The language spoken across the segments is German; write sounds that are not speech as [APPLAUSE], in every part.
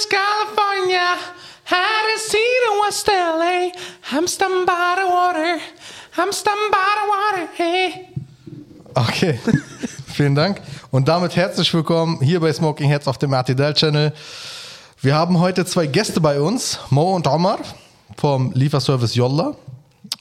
is California. In West LA. I'm standing by the water. I'm standing by the water. Hey. Okay, [LAUGHS] vielen Dank. Und damit herzlich willkommen hier bei Smoking Heads auf dem RTL Channel. Wir haben heute zwei Gäste bei uns, Mo und Omar vom Lieferservice Yolla.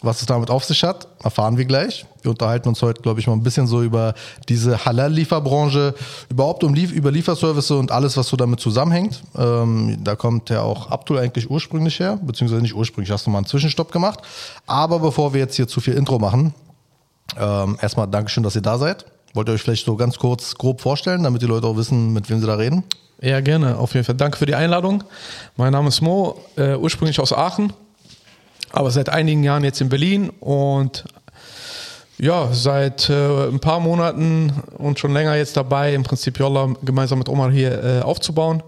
Was es damit auf sich hat, erfahren wir gleich. Wir unterhalten uns heute, glaube ich, mal ein bisschen so über diese Halal-Lieferbranche, überhaupt um Lief über Lieferservice und alles, was so damit zusammenhängt. Ähm, da kommt ja auch Abdul eigentlich ursprünglich her, beziehungsweise nicht ursprünglich, hast du mal einen Zwischenstopp gemacht. Aber bevor wir jetzt hier zu viel Intro machen, ähm, erstmal Dankeschön, dass ihr da seid. Wollt ihr euch vielleicht so ganz kurz grob vorstellen, damit die Leute auch wissen, mit wem sie da reden? Ja, gerne, auf jeden Fall. Danke für die Einladung. Mein Name ist Mo, äh, ursprünglich aus Aachen, aber seit einigen Jahren jetzt in Berlin und ja, seit äh, ein paar Monaten und schon länger jetzt dabei, im Prinzip Jolla gemeinsam mit Omar hier äh, aufzubauen.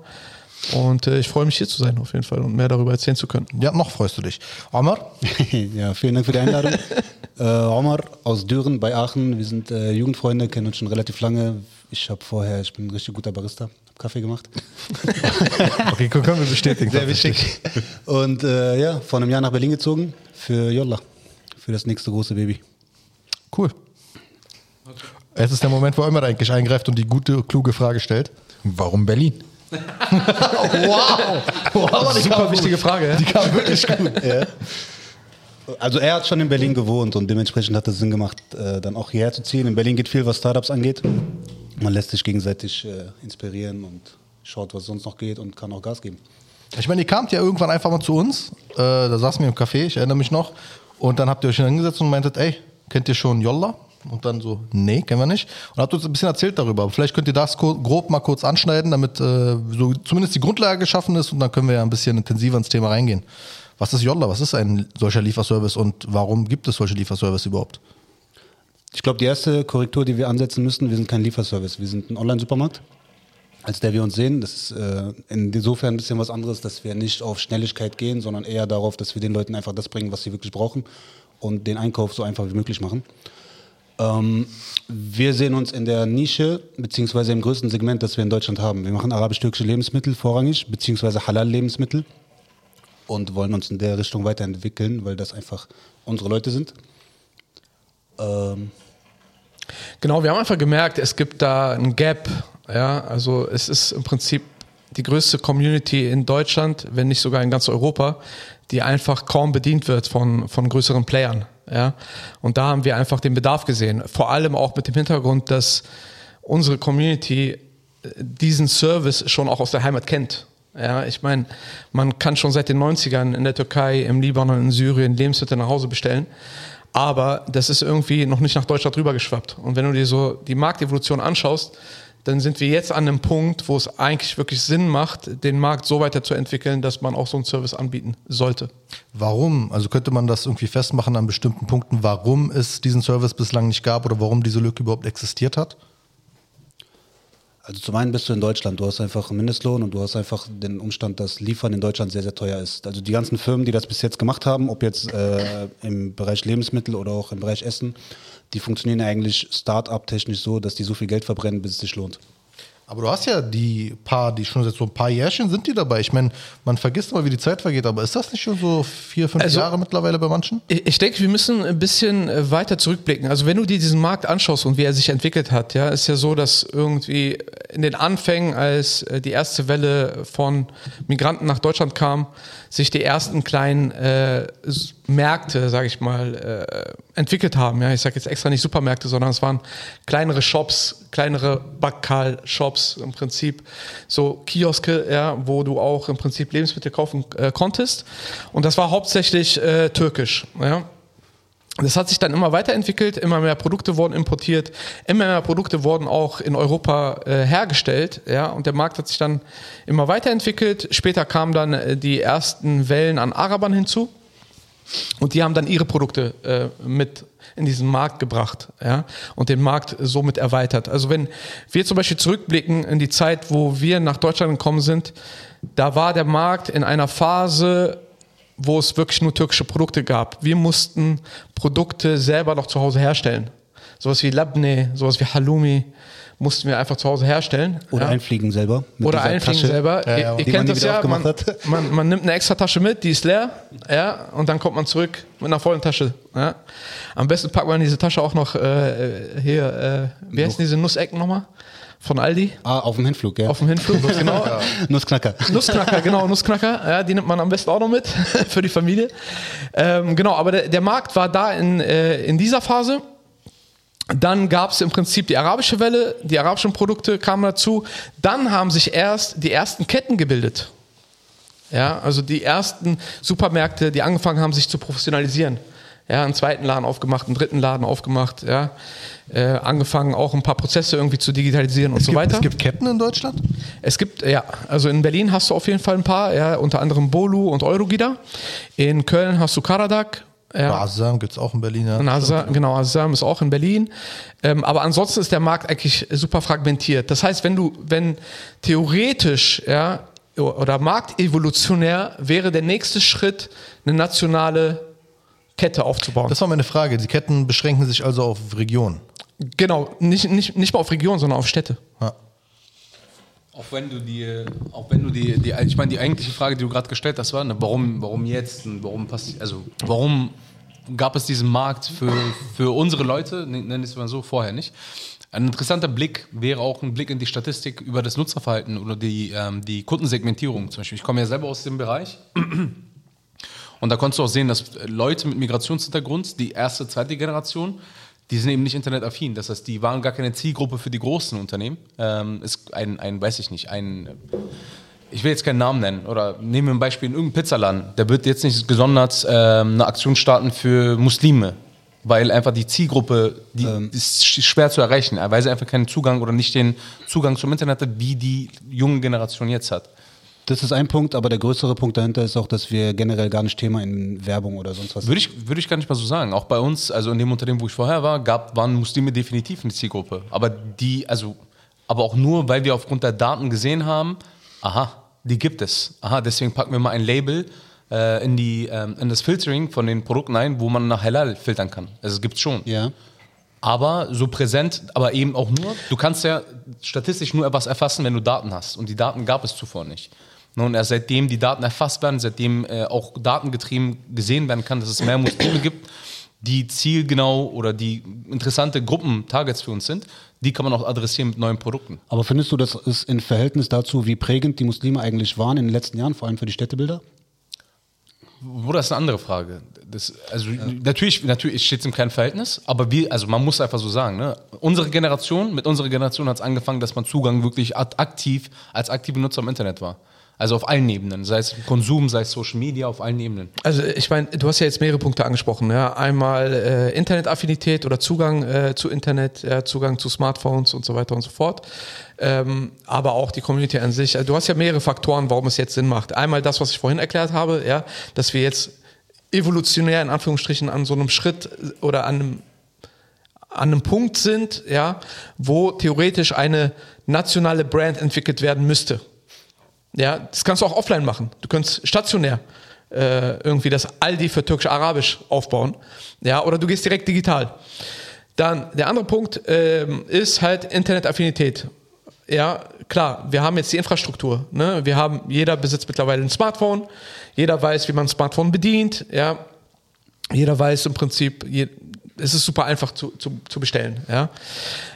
Und äh, ich freue mich hier zu sein auf jeden Fall und mehr darüber erzählen zu können. Ja, noch freust du dich. Omar? [LAUGHS] ja, vielen Dank für die Einladung. [LAUGHS] äh, Omar aus Düren bei Aachen. Wir sind äh, Jugendfreunde, kennen uns schon relativ lange. Ich habe vorher, ich bin ein richtig guter Barista, Kaffee gemacht. [LAUGHS] okay, können wir bestätigen. Sehr wichtig. Und äh, ja, vor einem Jahr nach Berlin gezogen für Jolla, für das nächste große Baby. Cool. Es ist der Moment, wo Omar eigentlich eingreift und die gute, kluge Frage stellt. Warum Berlin? [LAUGHS] wow! wow Super wichtige Frage. Ja? Die kam wirklich gut. Ja. Also er hat schon in Berlin gewohnt und dementsprechend hat es Sinn gemacht, äh, dann auch hierher zu ziehen. In Berlin geht viel, was Startups angeht. Man lässt sich gegenseitig äh, inspirieren und schaut, was sonst noch geht und kann auch Gas geben. Ich meine, ihr kamt ja irgendwann einfach mal zu uns. Äh, da saßen wir im Café, ich erinnere mich noch. Und dann habt ihr euch hingesetzt und meintet, ey, kennt ihr schon Jolla? Und dann so, nee, kennen wir nicht. Und habt uns ein bisschen erzählt darüber. Vielleicht könnt ihr das grob mal kurz anschneiden, damit äh, so zumindest die Grundlage geschaffen ist und dann können wir ja ein bisschen intensiver ins Thema reingehen. Was ist Jolla? Was ist ein solcher Lieferservice und warum gibt es solche Lieferservice überhaupt? Ich glaube, die erste Korrektur, die wir ansetzen müssen, wir sind kein Lieferservice, wir sind ein Online-Supermarkt, als der wir uns sehen. Das ist äh, insofern ein bisschen was anderes, dass wir nicht auf Schnelligkeit gehen, sondern eher darauf, dass wir den Leuten einfach das bringen, was sie wirklich brauchen und den Einkauf so einfach wie möglich machen. Ähm, wir sehen uns in der Nische, beziehungsweise im größten Segment, das wir in Deutschland haben. Wir machen arabisch-türkische Lebensmittel vorrangig, beziehungsweise Halal-Lebensmittel und wollen uns in der Richtung weiterentwickeln, weil das einfach unsere Leute sind. Ähm genau, wir haben einfach gemerkt, es gibt da ein Gap. Ja, also es ist im Prinzip die größte Community in Deutschland, wenn nicht sogar in ganz Europa, die einfach kaum bedient wird von, von größeren Playern. Ja? Und da haben wir einfach den Bedarf gesehen. Vor allem auch mit dem Hintergrund, dass unsere Community diesen Service schon auch aus der Heimat kennt. Ja, ich meine, man kann schon seit den 90ern in der Türkei, im Libanon, in Syrien Lebensmittel nach Hause bestellen. Aber das ist irgendwie noch nicht nach Deutschland rübergeschwappt. Und wenn du dir so die Marktevolution anschaust, dann sind wir jetzt an einem Punkt, wo es eigentlich wirklich Sinn macht, den Markt so weiterzuentwickeln, dass man auch so einen Service anbieten sollte. Warum? Also könnte man das irgendwie festmachen an bestimmten Punkten, warum es diesen Service bislang nicht gab oder warum diese Lücke überhaupt existiert hat? Also zum einen bist du in Deutschland, du hast einfach einen Mindestlohn und du hast einfach den Umstand, dass Liefern in Deutschland sehr, sehr teuer ist. Also die ganzen Firmen, die das bis jetzt gemacht haben, ob jetzt äh, im Bereich Lebensmittel oder auch im Bereich Essen, die funktionieren eigentlich Start-up-technisch so, dass die so viel Geld verbrennen, bis es sich lohnt. Aber du hast ja die paar, die schon seit so ein paar Jährchen sind die dabei. Ich meine, man vergisst mal, wie die Zeit vergeht, aber ist das nicht schon so vier, fünf also, Jahre mittlerweile bei manchen? Ich, ich denke, wir müssen ein bisschen äh, weiter zurückblicken. Also wenn du dir diesen Markt anschaust und wie er sich entwickelt hat, ja, ist ja so, dass irgendwie in den Anfängen, als äh, die erste Welle von Migranten nach Deutschland kam, sich die ersten kleinen äh, Märkte, sage ich mal, äh, entwickelt haben. Ja, ich sage jetzt extra nicht Supermärkte, sondern es waren kleinere Shops, kleinere Backal-Shops im Prinzip, so Kioske, ja, wo du auch im Prinzip Lebensmittel kaufen äh, konntest. Und das war hauptsächlich äh, türkisch. Ja. Das hat sich dann immer weiterentwickelt, immer mehr Produkte wurden importiert, immer mehr Produkte wurden auch in Europa äh, hergestellt, ja, und der Markt hat sich dann immer weiterentwickelt. Später kamen dann äh, die ersten Wellen an Arabern hinzu und die haben dann ihre Produkte äh, mit in diesen Markt gebracht, ja, und den Markt somit erweitert. Also wenn wir zum Beispiel zurückblicken in die Zeit, wo wir nach Deutschland gekommen sind, da war der Markt in einer Phase wo es wirklich nur türkische Produkte gab. Wir mussten Produkte selber noch zu Hause herstellen. Sowas wie Labne, sowas wie Halloumi, mussten wir einfach zu Hause herstellen. Oder ja. einfliegen selber. Oder einfliegen Tasche. selber. Ja, ihr ja, ihr man kennt das ja, man, man, man nimmt eine extra Tasche mit, die ist leer, ja, und dann kommt man zurück mit einer vollen Tasche. Ja. Am besten packt man diese Tasche auch noch äh, hier, äh, wie heißen diese Nussecken nochmal? Von Aldi? Ah, auf dem Hinflug, ja. Auf dem Hinflug, [LAUGHS] genau. Nussknacker. Nussknacker, genau, Nussknacker. Ja, die nimmt man am besten auch noch mit [LAUGHS] für die Familie. Ähm, genau, aber der, der Markt war da in, äh, in dieser Phase. Dann gab es im Prinzip die arabische Welle, die arabischen Produkte kamen dazu. Dann haben sich erst die ersten Ketten gebildet. Ja, also die ersten Supermärkte, die angefangen haben, sich zu professionalisieren. Ja, einen zweiten Laden aufgemacht, einen dritten Laden aufgemacht, ja. Äh, angefangen auch ein paar Prozesse irgendwie zu digitalisieren und Es so gibt, weiter. es gibt Ketten in Deutschland? Es gibt, ja, also in Berlin hast du auf jeden Fall ein paar, ja, unter anderem Bolu und Eurogida. In Köln hast du Karadak. Ja. Basam gibt es auch in Berlin. Und Azam, genau, Azam ist auch in Berlin. Ähm, aber ansonsten ist der Markt eigentlich super fragmentiert. Das heißt, wenn du, wenn theoretisch, ja, oder marktevolutionär wäre der nächste Schritt, eine nationale Kette aufzubauen. Das war meine Frage. Die Ketten beschränken sich also auf Regionen. genau, nicht, nicht, nicht mal auf Region, sondern auf Städte. Ja. Auch wenn du die, auch wenn du die, die ich meine, die eigentliche Frage, die du gerade gestellt hast, war, ne, warum, warum jetzt? Warum passiert, also warum gab es diesen Markt für, für unsere Leute, ne- nenn es mal so, vorher nicht? Ein interessanter Blick wäre auch ein Blick in die Statistik über das Nutzerverhalten oder die, ähm, die Kundensegmentierung zum Beispiel. Ich komme ja selber aus dem Bereich. Und da konntest du auch sehen, dass Leute mit Migrationshintergrund, die erste, zweite Generation, die sind eben nicht internetaffin. Das heißt, die waren gar keine Zielgruppe für die großen Unternehmen. Ähm, ist ein, ein, weiß ich nicht, ein, ich will jetzt keinen Namen nennen, oder nehmen wir ein Beispiel in irgendeinem Pizzaladen. Der wird jetzt nicht gesondert ähm, eine Aktion starten für Muslime, weil einfach die Zielgruppe, die ist sch- schwer zu erreichen, weil sie einfach keinen Zugang oder nicht den Zugang zum Internet hat, wie die junge Generation jetzt hat. Das ist ein Punkt, aber der größere Punkt dahinter ist auch, dass wir generell gar nicht Thema in Werbung oder sonst was Würde ich, würde ich gar nicht mal so sagen. Auch bei uns, also in dem Unternehmen, wo ich vorher war, gab, waren Muslime definitiv eine Zielgruppe. Aber die, also, aber auch nur, weil wir aufgrund der Daten gesehen haben, aha, die gibt es. Aha, deswegen packen wir mal ein Label äh, in, die, ähm, in das Filtering von den Produkten ein, wo man nach Halal filtern kann. Also es gibt schon. Ja. Aber so präsent, aber eben auch nur, du kannst ja statistisch nur etwas erfassen, wenn du Daten hast. Und die Daten gab es zuvor nicht. Und erst seitdem die Daten erfasst werden, seitdem äh, auch datengetrieben gesehen werden kann, dass es mehr Muslime gibt, die zielgenau oder die interessante Gruppen, Targets für uns sind, die kann man auch adressieren mit neuen Produkten. Aber findest du, das ist in Verhältnis dazu, wie prägend die Muslime eigentlich waren in den letzten Jahren, vor allem für die Städtebilder? Bruder, das ist eine andere Frage. Das, also natürlich, natürlich steht es im keinem Verhältnis, aber wir, also man muss einfach so sagen, ne? unsere Generation, mit unserer Generation hat es angefangen, dass man Zugang wirklich aktiv, als aktive Nutzer im Internet war. Also auf allen Ebenen, sei es Konsum, sei es Social Media, auf allen Ebenen. Also ich meine, du hast ja jetzt mehrere Punkte angesprochen. Ja? Einmal äh, Internetaffinität oder Zugang äh, zu Internet, ja, Zugang zu Smartphones und so weiter und so fort. Ähm, aber auch die Community an sich. Also, Du hast ja mehrere Faktoren, warum es jetzt Sinn macht. Einmal das, was ich vorhin erklärt habe, ja, dass wir jetzt evolutionär in Anführungsstrichen an so einem Schritt oder an einem an einem Punkt sind, ja, wo theoretisch eine nationale Brand entwickelt werden müsste. Ja, das kannst du auch offline machen. Du kannst stationär äh, irgendwie das Aldi für türkisch-arabisch aufbauen. Ja, oder du gehst direkt digital. Dann der andere Punkt ähm, ist halt Internetaffinität. Ja, klar, wir haben jetzt die Infrastruktur. Ne? Wir haben, jeder besitzt mittlerweile ein Smartphone, jeder weiß, wie man ein Smartphone bedient, ja. Jeder weiß im Prinzip, je, es ist super einfach zu, zu, zu bestellen. Ja.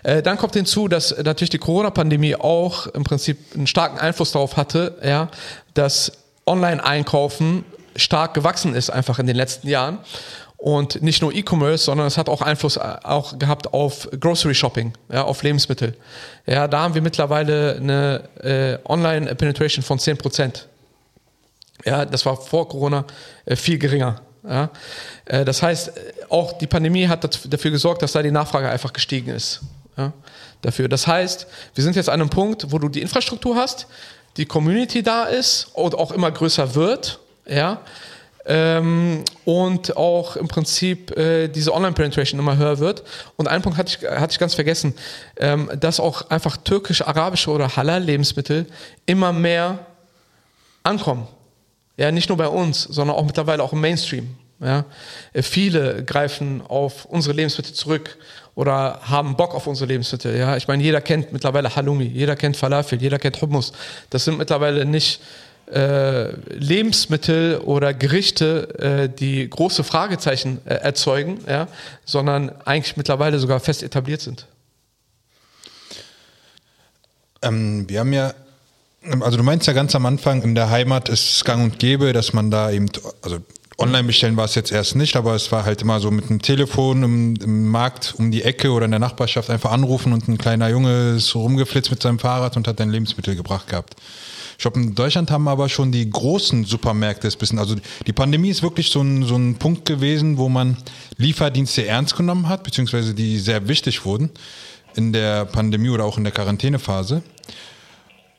Äh, dann kommt hinzu, dass natürlich die Corona-Pandemie auch im Prinzip einen starken Einfluss darauf hatte, ja, dass Online-Einkaufen stark gewachsen ist einfach in den letzten Jahren. Und nicht nur E-Commerce, sondern es hat auch Einfluss äh, auch gehabt auf Grocery Shopping, ja, auf Lebensmittel. Ja, da haben wir mittlerweile eine äh, Online-Penetration von 10 Prozent. Ja, das war vor Corona äh, viel geringer. Ja. Äh, das heißt, auch die Pandemie hat dafür gesorgt, dass da die Nachfrage einfach gestiegen ist. Ja, dafür. Das heißt, wir sind jetzt an einem Punkt, wo du die Infrastruktur hast, die Community da ist und auch immer größer wird. Ja. Ähm, und auch im Prinzip äh, diese Online-Penetration immer höher wird. Und einen Punkt hatte ich, hatte ich ganz vergessen, ähm, dass auch einfach türkisch-arabische oder Halal-Lebensmittel immer mehr ankommen. Ja, nicht nur bei uns, sondern auch mittlerweile auch im Mainstream. Ja? Äh, Viele greifen auf unsere Lebensmittel zurück oder haben Bock auf unsere Lebensmittel. Ja? Ich meine, jeder kennt mittlerweile Halloumi, jeder kennt Falafel, jeder kennt Hummus. Das sind mittlerweile nicht äh, Lebensmittel oder Gerichte, äh, die große Fragezeichen äh, erzeugen, ja? sondern eigentlich mittlerweile sogar fest etabliert sind. Ähm, wir haben ja, also du meinst ja ganz am Anfang, in der Heimat ist es gang und gäbe, dass man da eben, also online bestellen war es jetzt erst nicht, aber es war halt immer so mit einem Telefon im, im Markt um die Ecke oder in der Nachbarschaft einfach anrufen und ein kleiner Junge ist rumgeflitzt mit seinem Fahrrad und hat dann Lebensmittel gebracht gehabt. Ich glaube, in Deutschland haben aber schon die großen Supermärkte es bisschen, also die Pandemie ist wirklich so ein, so ein Punkt gewesen, wo man Lieferdienste ernst genommen hat, beziehungsweise die sehr wichtig wurden in der Pandemie oder auch in der Quarantänephase.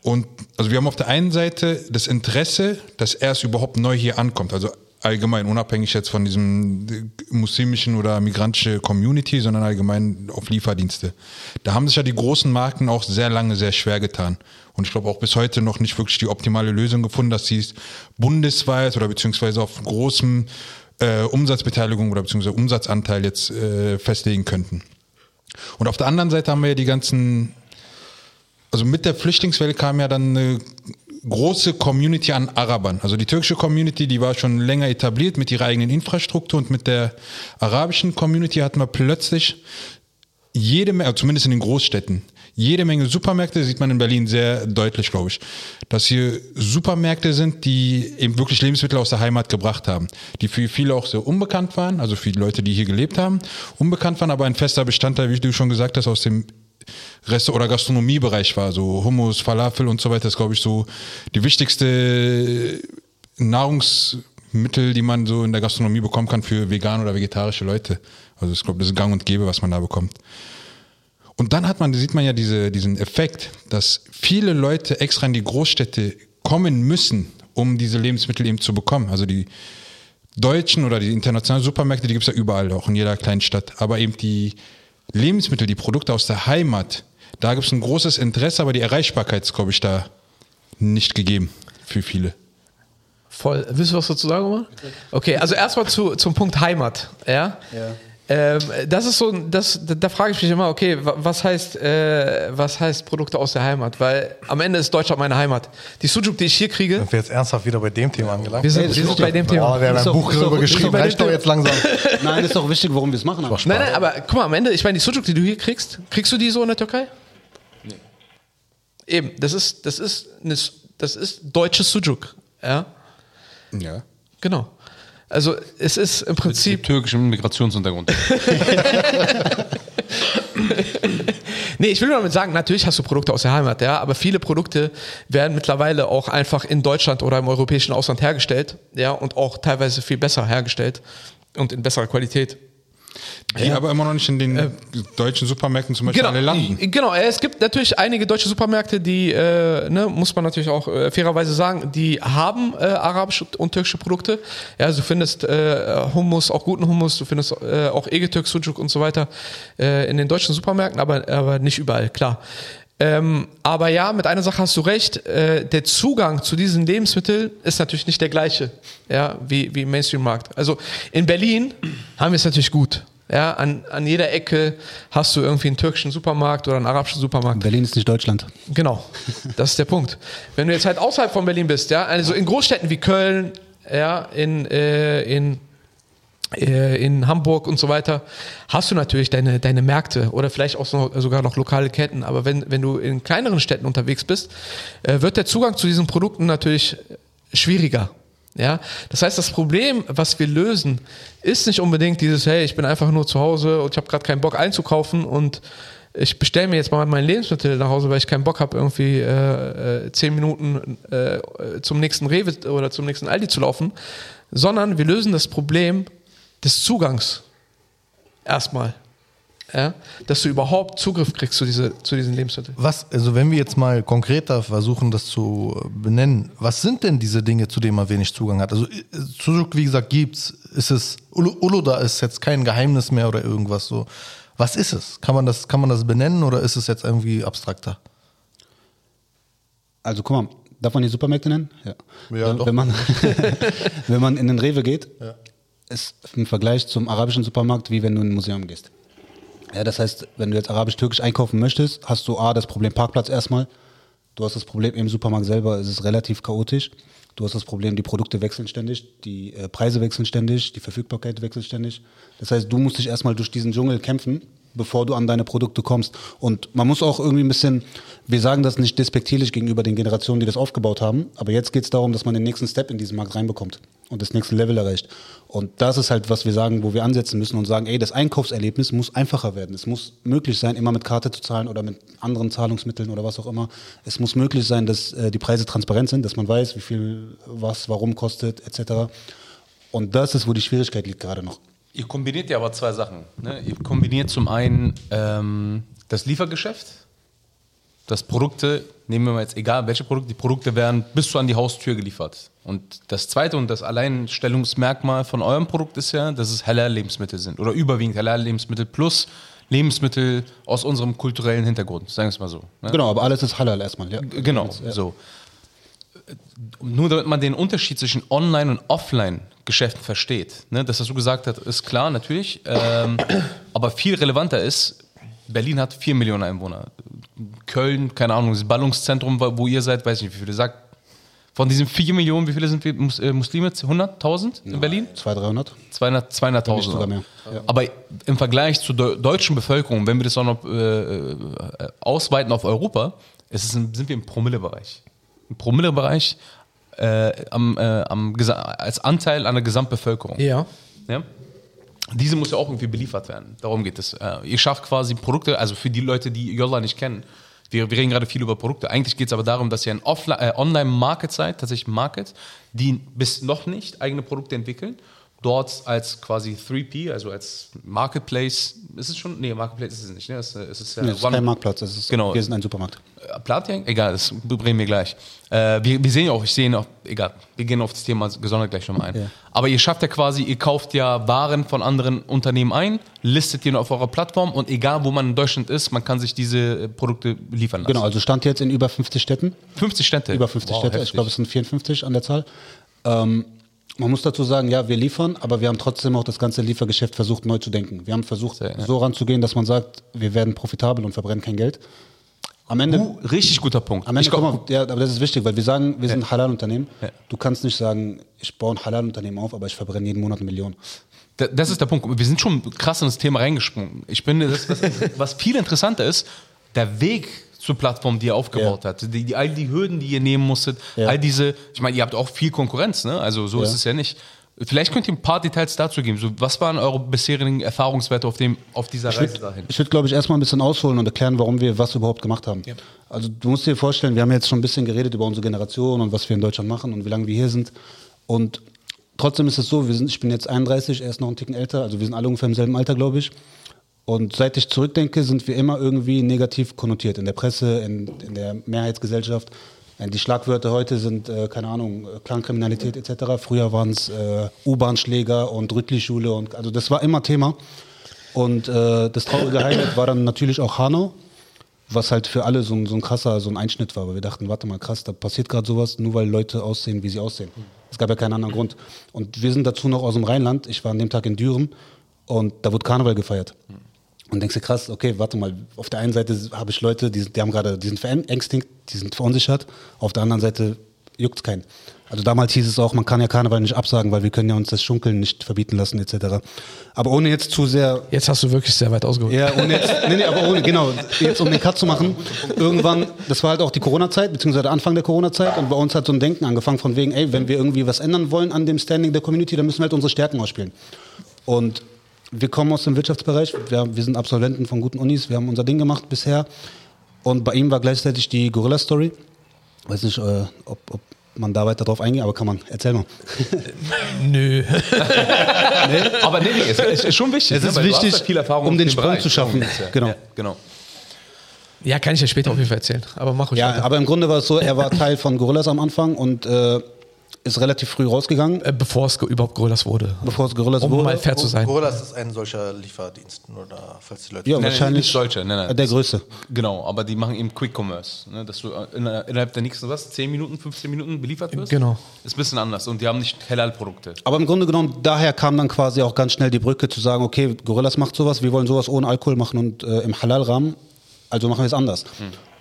Und also wir haben auf der einen Seite das Interesse, dass er es überhaupt neu hier ankommt. Also allgemein, unabhängig jetzt von diesem muslimischen oder migrantischen Community, sondern allgemein auf Lieferdienste. Da haben sich ja die großen Marken auch sehr lange sehr schwer getan. Und ich glaube auch bis heute noch nicht wirklich die optimale Lösung gefunden, dass sie es bundesweit oder beziehungsweise auf großem äh, Umsatzbeteiligung oder beziehungsweise Umsatzanteil jetzt äh, festlegen könnten. Und auf der anderen Seite haben wir ja die ganzen also mit der Flüchtlingswelle kam ja dann eine große Community an Arabern. Also die türkische Community, die war schon länger etabliert mit ihrer eigenen Infrastruktur und mit der arabischen Community hatten wir plötzlich jede Menge, also zumindest in den Großstädten, jede Menge Supermärkte, sieht man in Berlin sehr deutlich, glaube ich, dass hier Supermärkte sind, die eben wirklich Lebensmittel aus der Heimat gebracht haben, die für viele auch sehr unbekannt waren, also für die Leute, die hier gelebt haben, unbekannt waren, aber ein fester Bestandteil, wie du schon gesagt hast, aus dem Reste- oder Gastronomiebereich war, so Hummus, Falafel und so weiter, ist glaube ich so die wichtigste Nahrungsmittel, die man so in der Gastronomie bekommen kann für vegan oder vegetarische Leute. Also ich glaube, das ist gang und gäbe, was man da bekommt. Und dann hat man, sieht man ja diese, diesen Effekt, dass viele Leute extra in die Großstädte kommen müssen, um diese Lebensmittel eben zu bekommen. Also die deutschen oder die internationalen Supermärkte, die gibt es ja überall, auch in jeder kleinen Stadt. Aber eben die Lebensmittel, die Produkte aus der Heimat, da gibt es ein großes Interesse, aber die Erreichbarkeit ist, glaube ich, da nicht gegeben für viele. Voll. Willst du was dazu sagen, Omar? Okay, also erstmal zu, zum Punkt Heimat. Ja. Ähm, das ist so, das, da, da frage ich mich immer, okay, wa- was heißt, äh, was heißt Produkte aus der Heimat? Weil am Ende ist Deutschland meine Heimat. Die Sujuk, die ich hier kriege, Sind wir jetzt ernsthaft wieder bei dem Thema angelangt? wir sind, wir sind bei dem Oh, Thema. wir haben ein Buch darüber geschrieben. Reicht doch jetzt langsam. [LAUGHS] Nein, ist doch wichtig, warum wir es machen. Aber Nein, nein, aber guck mal, am Ende, ich meine, die Sujuk, die du hier kriegst, kriegst du die so in der Türkei? Nee. Eben, das ist, das ist, eine, das ist deutsches Sujuk. Ja, Ja. genau. Also es ist im Mit Prinzip türkischem Migrationshintergrund. [LAUGHS] Nee, ich will nur damit sagen, natürlich hast du Produkte aus der Heimat, ja, aber viele Produkte werden mittlerweile auch einfach in Deutschland oder im europäischen Ausland hergestellt, ja, und auch teilweise viel besser hergestellt und in besserer Qualität. Die aber immer noch nicht in den deutschen Supermärkten zum Beispiel alle landen. Genau, äh, es gibt natürlich einige deutsche Supermärkte, die, äh, ne, muss man natürlich auch äh, fairerweise sagen, die haben äh, arabische und türkische Produkte. Ja, also du findest äh, Hummus, auch guten Hummus, du findest äh, auch Egetürk, Sucuk und so weiter äh, in den deutschen Supermärkten, aber, aber nicht überall, klar. Ähm, aber ja, mit einer Sache hast du recht, äh, der Zugang zu diesen Lebensmitteln ist natürlich nicht der gleiche, ja, wie, wie im Mainstream-Markt. Also in Berlin haben wir es natürlich gut. Ja, an, an jeder Ecke hast du irgendwie einen türkischen Supermarkt oder einen arabischen Supermarkt. Berlin ist nicht Deutschland. Genau, das ist der Punkt. Wenn du jetzt halt außerhalb von Berlin bist, ja, also in Großstädten wie Köln, ja, in, äh, in, in Hamburg und so weiter, hast du natürlich deine, deine Märkte oder vielleicht auch so, sogar noch lokale Ketten. Aber wenn, wenn du in kleineren Städten unterwegs bist, äh, wird der Zugang zu diesen Produkten natürlich schwieriger. Ja, das heißt, das Problem, was wir lösen, ist nicht unbedingt dieses, hey, ich bin einfach nur zu Hause und ich habe gerade keinen Bock einzukaufen und ich bestelle mir jetzt mal mein Lebensmittel nach Hause, weil ich keinen Bock habe, irgendwie äh, äh, zehn Minuten äh, zum nächsten Rewe oder zum nächsten Aldi zu laufen, sondern wir lösen das Problem des Zugangs erstmal. Ja? Dass du überhaupt Zugriff kriegst zu, diese, zu diesen Lebensmitteln. Was, also wenn wir jetzt mal konkreter versuchen, das zu benennen, was sind denn diese Dinge, zu denen man wenig Zugang hat? Also Sujuk, wie gesagt, gibt's. Ist es, Ulu- Uluda ist jetzt kein Geheimnis mehr oder irgendwas so. Was ist es? Kann man das, kann man das benennen oder ist es jetzt irgendwie abstrakter? Also guck mal, darf man die Supermärkte nennen? Ja. Ja, wenn, doch. wenn, man, [LAUGHS] wenn man in den Rewe geht, ist im Vergleich zum arabischen Supermarkt, wie wenn du in ein Museum gehst. Ja, das heißt, wenn du jetzt arabisch-türkisch einkaufen möchtest, hast du A, das Problem Parkplatz erstmal. Du hast das Problem im Supermarkt selber, es ist relativ chaotisch. Du hast das Problem, die Produkte wechseln ständig, die äh, Preise wechseln ständig, die Verfügbarkeit wechselt ständig. Das heißt, du musst dich erstmal durch diesen Dschungel kämpfen, bevor du an deine Produkte kommst. Und man muss auch irgendwie ein bisschen, wir sagen das nicht despektierlich gegenüber den Generationen, die das aufgebaut haben, aber jetzt geht es darum, dass man den nächsten Step in diesen Markt reinbekommt und das nächste Level erreicht. Und das ist halt, was wir sagen, wo wir ansetzen müssen und sagen, ey, das Einkaufserlebnis muss einfacher werden. Es muss möglich sein, immer mit Karte zu zahlen oder mit anderen Zahlungsmitteln oder was auch immer. Es muss möglich sein, dass äh, die Preise transparent sind, dass man weiß, wie viel was, warum kostet, etc. Und das ist, wo die Schwierigkeit liegt gerade noch. Ihr kombiniert ja aber zwei Sachen. Ne? Ihr kombiniert zum einen ähm, das Liefergeschäft, dass Produkte, nehmen wir mal jetzt egal welche Produkte, die Produkte werden bis zu an die Haustür geliefert. Und das zweite und das Alleinstellungsmerkmal von eurem Produkt ist ja, dass es Halal-Lebensmittel sind oder überwiegend Halal-Lebensmittel plus Lebensmittel aus unserem kulturellen Hintergrund, sagen wir es mal so. Ne? Genau, aber alles ist halal erstmal, ja. Genau, so. Nur damit man den Unterschied zwischen Online- und Offline-Geschäften versteht. Ne? Das, was du gesagt hast, ist klar, natürlich. Ähm, aber viel relevanter ist, Berlin hat 4 Millionen Einwohner. Köln, keine Ahnung, das Ballungszentrum, wo ihr seid, weiß ich nicht, wie viele sagt. Von diesen 4 Millionen, wie viele sind wir Mus äh, Muslime? 100.000 in Berlin? 200, 300? 200.000. 200 sogar mehr. Ja. Aber im Vergleich zur de deutschen Bevölkerung, wenn wir das auch noch äh, äh ausweiten auf Europa, ist sind wir im Promillebereich im Promillebereich äh, am, äh, am als Anteil an der Gesamtbevölkerung. Ja. ja. Diese muss ja auch irgendwie beliefert werden. Darum geht es. Äh, ihr schafft quasi Produkte, also für die Leute, die Jolla nicht kennen. Wir, wir reden gerade viel über Produkte. Eigentlich geht es aber darum, dass ihr ein äh, Online-Market seid, tatsächlich Market, die bis noch nicht eigene Produkte entwickeln dort als quasi 3P, also als Marketplace, ist es schon? Nee, Marketplace ist es nicht. Ne? Es, es ist, ja, nee, es ist kein Marktplatz, es ist, genau. wir sind ein Supermarkt. Äh, Platin? Egal, das bringen wir gleich. Äh, wir, wir, sehen ja auch, ich sehe auch, egal, wir gehen auf das Thema gesondert gleich nochmal ein. Ja. Aber ihr schafft ja quasi, ihr kauft ja Waren von anderen Unternehmen ein, listet die auf eurer Plattform und egal wo man in Deutschland ist, man kann sich diese äh, Produkte liefern lassen. Genau, also stand jetzt in über 50 Städten. 50 Städte? Über 50 wow, Städte, heftig. ich glaube es sind 54 an der Zahl. Ähm, man muss dazu sagen, ja, wir liefern, aber wir haben trotzdem auch das ganze Liefergeschäft versucht neu zu denken. Wir haben versucht, Sehr, ja. so ranzugehen, dass man sagt, wir werden profitabel und verbrennen kein Geld. Am Ende. Uh, richtig guter Punkt. Am Ende, ich mal, ja, aber das ist wichtig, weil wir sagen, wir sind ein Halal-Unternehmen. Ja. Du kannst nicht sagen, ich baue ein Halal-Unternehmen auf, aber ich verbrenne jeden Monat eine Million. Das ist der Punkt. Wir sind schon krass in das Thema reingesprungen. Ich finde, das, was, [LAUGHS] was viel interessanter ist, der Weg zur Plattform, die ihr aufgebaut ja. habt. Die, die, all die Hürden, die ihr nehmen musstet, ja. all diese, ich meine, ihr habt auch viel Konkurrenz, ne? Also so ja. ist es ja nicht. Vielleicht könnt ihr ein paar Details dazu geben. So, was waren eure bisherigen Erfahrungswerte auf, dem, auf dieser ich Reise würd, dahin? Ich würde, glaube ich, erstmal ein bisschen ausholen und erklären, warum wir was überhaupt gemacht haben. Also du musst dir vorstellen, wir haben jetzt schon ein bisschen geredet über unsere Generation und was wir in Deutschland machen und wie lange wir hier sind. Und trotzdem ist es so, wir sind, ich bin jetzt 31, er ist noch ein Ticken älter, also wir sind alle ungefähr im selben Alter, glaube ich. Und seit ich zurückdenke, sind wir immer irgendwie negativ konnotiert in der Presse, in, in der Mehrheitsgesellschaft. Äh, die Schlagwörter heute sind, äh, keine Ahnung, Clankriminalität etc. Früher waren es äh, U-Bahn-Schläger und Rüttli-Schule und also das war immer Thema. Und äh, das traurige Highlight war dann natürlich auch Hanau, was halt für alle so ein, so ein krasser so ein Einschnitt war, weil wir dachten, warte mal, krass, da passiert gerade sowas, nur weil Leute aussehen, wie sie aussehen. Es gab ja keinen anderen Grund. Und wir sind dazu noch aus dem Rheinland. Ich war an dem Tag in Düren und da wurde Karneval gefeiert. Und denkst du, krass, okay, warte mal, auf der einen Seite habe ich Leute, die, die haben gerade, die sind verängstigt, die sind verunsichert, auf der anderen Seite juckt es keinen. Also damals hieß es auch, man kann ja Karneval nicht absagen, weil wir können ja uns das Schunkeln nicht verbieten lassen, etc. Aber ohne jetzt zu sehr. Jetzt hast du wirklich sehr weit ausgeholt. Ja, ohne jetzt, nee, nee, aber ohne, genau, jetzt um den Cut zu machen. Irgendwann, das war halt auch die Corona-Zeit, beziehungsweise der Anfang der Corona-Zeit und bei uns hat so ein Denken angefangen von wegen, ey, wenn wir irgendwie was ändern wollen an dem Standing der Community, dann müssen wir halt unsere Stärken ausspielen. Und wir kommen aus dem Wirtschaftsbereich, wir, wir, sind Absolventen von guten Unis, wir haben unser Ding gemacht bisher. Und bei ihm war gleichzeitig die Gorilla-Story. Weiß nicht, äh, ob, ob, man da weiter drauf eingeht, aber kann man. Erzähl mal. [LAUGHS] Nö. [LAUGHS] nee? Aber nee, nee, es ist schon wichtig. Es ist ne? wichtig, um den Sprung Bereich. zu schaffen. Ja. Genau. Ja, genau. Ja, kann ich ja später auf jeden Fall erzählen. Aber mach ich Ja, weiter. aber im Grunde war es so, er war [LAUGHS] Teil von Gorillas am Anfang und äh, ist relativ früh rausgegangen, Äh, bevor es überhaupt Gorillas wurde. bevor es Gorillas Um wurde. mal fair zu sein. Gorillas ist ein solcher Lieferdienst, nur da, falls die Leute. Ja, Nein, wahrscheinlich nicht solche, nein, nein. der größte. Genau, aber die machen eben Quick Commerce, ne, dass du in, innerhalb der nächsten, was, 10 Minuten, 15 Minuten beliefert wirst. Genau. Ist ein bisschen anders und die haben nicht Halal-Produkte. Aber im Grunde genommen, daher kam dann quasi auch ganz schnell die Brücke zu sagen, okay, Gorillas macht sowas, wir wollen sowas ohne Alkohol machen und äh, im Halal-Rahmen, also machen wir es anders.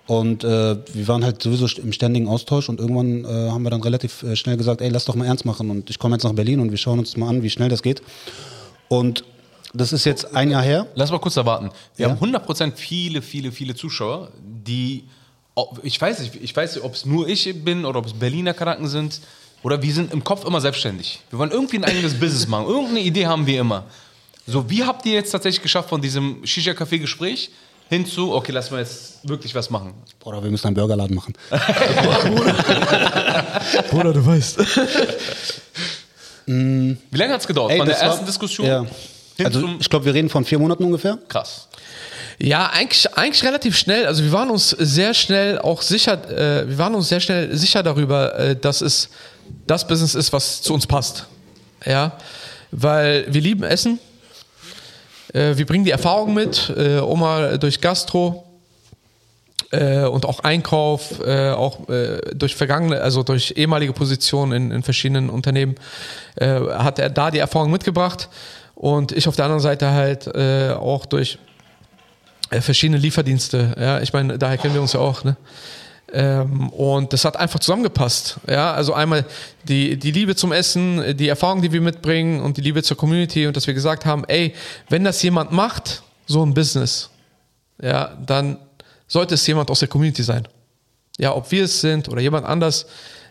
Und äh, wir waren halt sowieso im ständigen Austausch und irgendwann äh, haben wir dann relativ äh, schnell gesagt, ey, lass doch mal ernst machen und ich komme jetzt nach Berlin und wir schauen uns mal an, wie schnell das geht. Und das ist jetzt ein Jahr her. Lass mal kurz erwarten. Wir Ja. haben 100% viele, viele, viele Zuschauer, die, ich weiß nicht, ich weiß nicht, ob es nur ich bin oder ob es Berliner Kanaken sind oder wir sind im Kopf immer selbstständig. Wir wollen irgendwie ein eigenes [LAUGHS] Business machen. Irgendeine Idee haben wir immer. So, wie habt ihr jetzt tatsächlich geschafft von diesem Shisha-Café-Gespräch hin zu, okay, lass mal jetzt wirklich was machen? Oder wir müssen einen Burgerladen machen. [LAUGHS] Bruder, du weißt. Wie lange hat es gedauert? Ey, von der das war- ersten Diskussion Ja. Also ich glaube, wir reden von vier Monaten ungefähr. Krass. Ja, eigentlich, eigentlich relativ schnell. Also wir waren uns sehr schnell auch sicher, äh, wir waren uns sehr schnell sicher darüber, äh, dass es das Business ist, was zu uns passt. Ja, weil wir lieben Essen. Äh, wir bringen die Erfahrung mit, äh, Oma durch Gastro äh, und auch Einkauf, äh, auch äh, durch vergangene, also durch ehemalige Positionen in, in verschiedenen Unternehmen, hat er da die Erfahrung mitgebracht und ich auf der anderen Seite halt auch durch verschiedene Lieferdienste. Ja, ich meine, daher kennen wir uns ja auch. Ne? Ähm, und das hat einfach zusammengepasst. Ja, also einmal die, die Liebe zum Essen, die Erfahrung, die wir mitbringen und die Liebe zur Community und dass wir gesagt haben, ey, wenn das jemand macht, so ein Business, ja, dann sollte es jemand aus der Community sein. Ja, ob wir es sind oder jemand anders,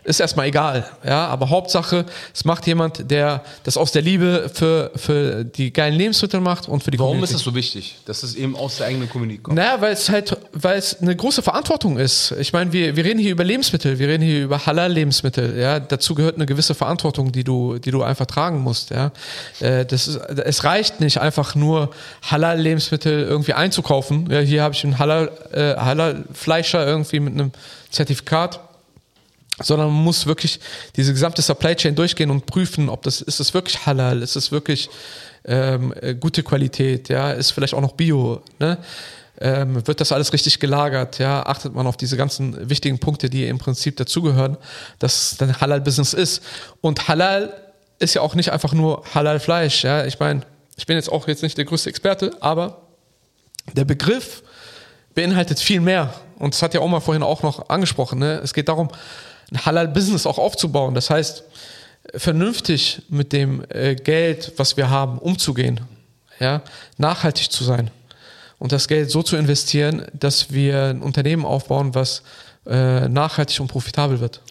ist erstmal egal. Ja, aber Hauptsache, es macht jemand, der das aus der Liebe für, für die geilen Lebensmittel macht und für die Warum Community. ist es so wichtig, dass es eben aus der eigenen Community kommt? Naja, weil es halt, weil es eine große Verantwortung ist. Ich meine, wir, wir reden hier über Lebensmittel, wir reden hier über Halal-Lebensmittel. Ja, dazu gehört eine gewisse Verantwortung, die du, die du einfach tragen musst. Ja, Äh, das ist, es reicht nicht einfach nur Halal-Lebensmittel irgendwie einzukaufen. Ja, hier habe ich einen Halal, äh, Halal-Fleischer irgendwie mit einem Zertifikat sondern man muss wirklich diese gesamte Supply Chain durchgehen und prüfen, ob das ist es wirklich halal, ist es wirklich ähm, äh, gute Qualität, ja, ist vielleicht auch noch Bio, ne? Ähm, wird das alles richtig gelagert, ja, achtet man auf diese ganzen wichtigen Punkte, die im Prinzip dazugehören, dass es dann Halal-Business ist. Und Halal ist ja auch nicht einfach nur Halal-Fleisch, ja, ich meine, ich bin jetzt auch jetzt nicht der größte Experte, aber der Begriff beinhaltet viel mehr. Und das hat ja Oma vorhin auch noch angesprochen. Ne? Es geht darum, ein Halal-Business auch aufzubauen. Das heißt, vernünftig mit dem äh, Geld, was wir haben, umzugehen. Ja? Nachhaltig zu sein. Und das Geld so zu investieren, dass wir ein Unternehmen aufbauen, was äh, nachhaltig und profitabel wird.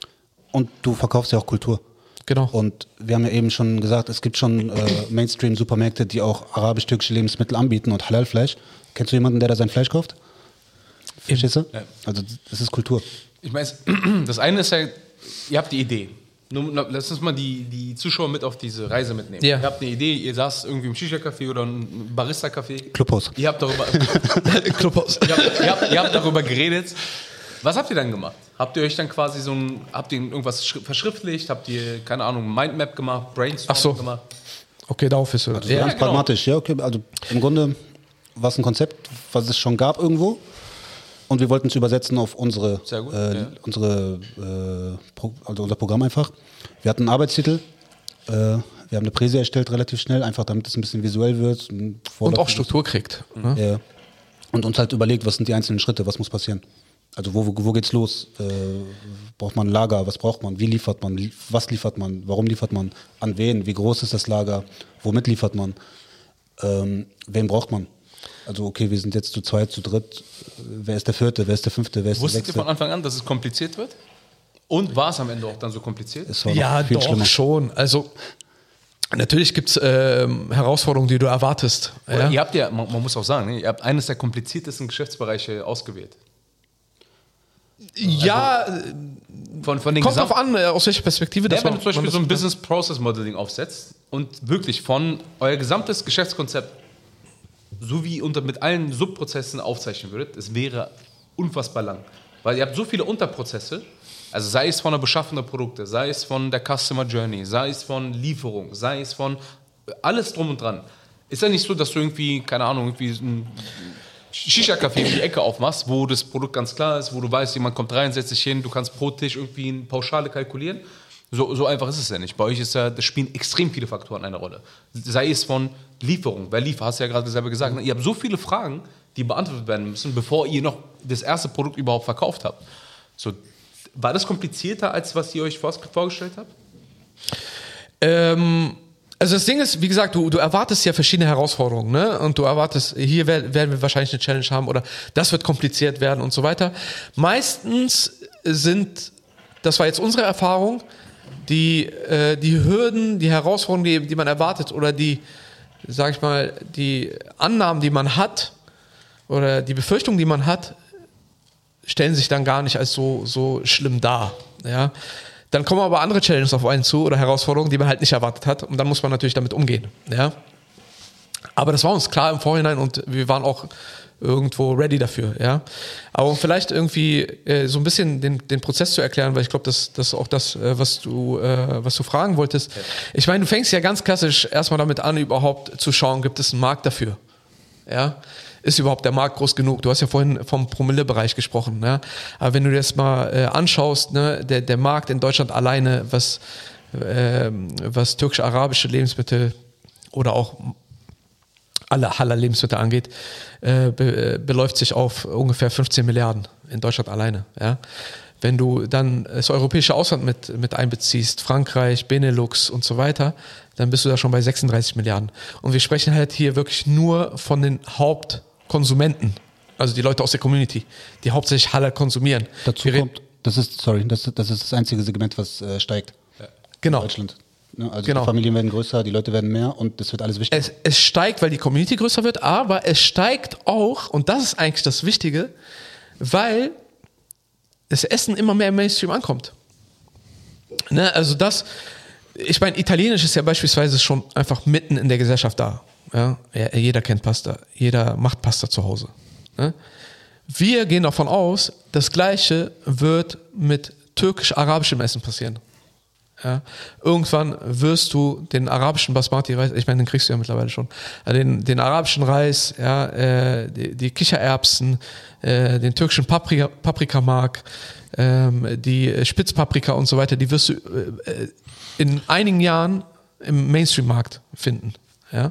Und du verkaufst ja auch Kultur. Genau. Und wir haben ja eben schon gesagt, es gibt schon äh, Mainstream-Supermärkte, die auch arabisch-türkische Lebensmittel anbieten und Halal-Fleisch. Kennst du jemanden, der da sein Fleisch kauft? Verstehst du? Also das ist Kultur. Ich meine, [CLEARS THROAT] das eine ist ja, ihr habt die Idee. Nur, na, lass uns mal die, die Zuschauer mit auf diese Reise mitnehmen. Ja. Ihr habt eine Idee, ihr saßt irgendwie im Shisha-Café oder ein Barista-Café. Clubhaus. Ihr habt darüber, [LAUGHS] Clubhaus. ihr habt, ihr, habt, ihr habt darüber geredet. Was habt ihr dann gemacht? Habt ihr euch dann quasi so ein, habt ihr irgendwas schri- verschriftlicht? Habt ihr, keine Ahnung, Mindmap gemacht, Brainstorm Ach so. gemacht? Okay, darauf ist es. Ja, ganz genau. pragmatisch. Ja, okay. Also im Grunde war es ein Konzept, was es schon gab irgendwo. Und wir wollten es übersetzen auf unsere, gut, äh, ja. unsere äh, also unser Programm einfach. Wir hatten einen Arbeitstitel. Äh, wir haben eine Präse erstellt relativ schnell, einfach damit es ein bisschen visuell wird. Und auch Struktur kriegt. Ne? Ja. Und uns halt überlegt, was sind die einzelnen Schritte, was muss passieren. Also wo, wo, wo geht's los? Äh, braucht man ein Lager? Was braucht man? Wie liefert man? Was liefert man? Warum liefert man? An wen? Wie groß ist das Lager? Womit liefert man? Ähm, wen braucht man? Also okay, wir sind jetzt zu zweit, zu dritt. Wer ist der vierte? Wer ist der fünfte? Wer ist Wusstet der ihr von sechste? Anfang an, dass es kompliziert wird? Und war es am Ende auch dann so kompliziert? Es war noch Ja, viel doch schlimmer. schon. Also natürlich gibt es ähm, Herausforderungen, die du erwartest. Ja? Ihr habt ja, man, man muss auch sagen, ne, ihr habt eines der kompliziertesten Geschäftsbereiche ausgewählt. ja Von, von den kommt drauf an, äh, aus welcher Perspektive das Ja, wenn man- du zum Beispiel so ein Business Process Modeling aufsetzt und wirklich von euer gesamtes Geschäftskonzept sowie unter mit allen Subprozessen aufzeichnen würdet, es wäre unfassbar lang. Weil ihr habt so viele Unterprozesse, Also sei es von der Beschaffung der Produkte, sei es von der Customer Journey, sei es von Lieferung, sei es von alles drum und dran. Ist ja nicht so, dass du irgendwie, keine Ahnung, irgendwie ein Shisha-Café um die Ecke aufmachst, wo das Produkt ganz klar ist, wo du weißt, jemand kommt rein, setzt sich hin, du kannst pro Tisch irgendwie eine Pauschale kalkulieren. So, so einfach ist es ja nicht. Bei euch ist ja, das spielen extrem viele Faktoren eine Rolle. Sei es von Lieferung, wer liefert, hast du ja gerade selber gesagt. ne? Ihr habt so viele Fragen, die beantwortet werden müssen, bevor ihr noch das erste Produkt überhaupt verkauft habt. So, war das komplizierter, als was ihr euch vor- vorgestellt habt? Ähm, also das Ding ist, wie gesagt, du, du erwartest ja verschiedene Herausforderungen, ne? Und du erwartest, hier wer- werden wir wahrscheinlich eine Challenge haben oder das wird kompliziert werden und so weiter. Meistens sind, das war jetzt unsere Erfahrung, die, äh, die Hürden, die Herausforderungen, die, die man erwartet oder die, sag ich mal, die Annahmen, die man hat oder die Befürchtungen, die man hat, stellen sich dann gar nicht als so, so schlimm dar. Ja? Dann kommen aber andere Challenges auf einen zu oder Herausforderungen, die man halt nicht erwartet hat. Und dann muss man natürlich damit umgehen. Ja? Aber das war uns klar im Vorhinein und wir waren auch irgendwo ready dafür. Ja? Aber um vielleicht irgendwie äh, so ein bisschen den, den Prozess zu erklären, weil ich glaube, das, das ist auch das, äh, was, du, äh, was du fragen wolltest. Ich meine, du fängst ja ganz klassisch erstmal damit an, überhaupt zu schauen, gibt es einen Markt dafür? Ja? Ist überhaupt der Markt groß genug? Du hast ja vorhin vom Promille-Bereich gesprochen. Ne? Aber wenn du dir das mal äh, anschaust, ne, der, der Markt in Deutschland alleine, was, ähm, was türkisch-arabische Lebensmittel oder auch alle Halal-Lebensmittel angeht, äh, be, äh, beläuft sich auf ungefähr 15 Milliarden in Deutschland alleine. Ja? Wenn du dann das europäische Ausland mit, mit einbeziehst, Frankreich, Benelux und so weiter, dann bist du da schon bei 36 Milliarden. Und wir sprechen halt hier wirklich nur von den Hauptkonsumenten, also die Leute aus der Community, die hauptsächlich Halal konsumieren. Dazu Wir kommt, das ist, sorry, das, das ist das einzige Segment, was äh, steigt. Genau. In Deutschland. Ne? Also Genau. die Familien werden größer, die Leute werden mehr und das wird alles wichtiger. es, es steigt, weil die Community größer wird, aber es steigt auch, und das ist eigentlich das Wichtige, weil das Essen immer mehr im Mainstream ankommt. Ne, also das, ich meine, Italienisch ist ja beispielsweise schon einfach mitten in der Gesellschaft da. Ja? Ja, jeder kennt Pasta, jeder macht Pasta zu Hause. Ne? Wir gehen davon aus, das Gleiche wird mit türkisch-arabischem Essen passieren. Ja. Irgendwann wirst du den arabischen Basmati-Reis, ich meine, den kriegst du ja mittlerweile schon, äh, den, den arabischen Reis, ja, äh, die, die Kichererbsen, äh, den türkischen Paprika, Paprikamark, ähm, die Spitzpaprika und so weiter, die wirst du äh, in einigen Jahren im Mainstream-Markt finden. Ja.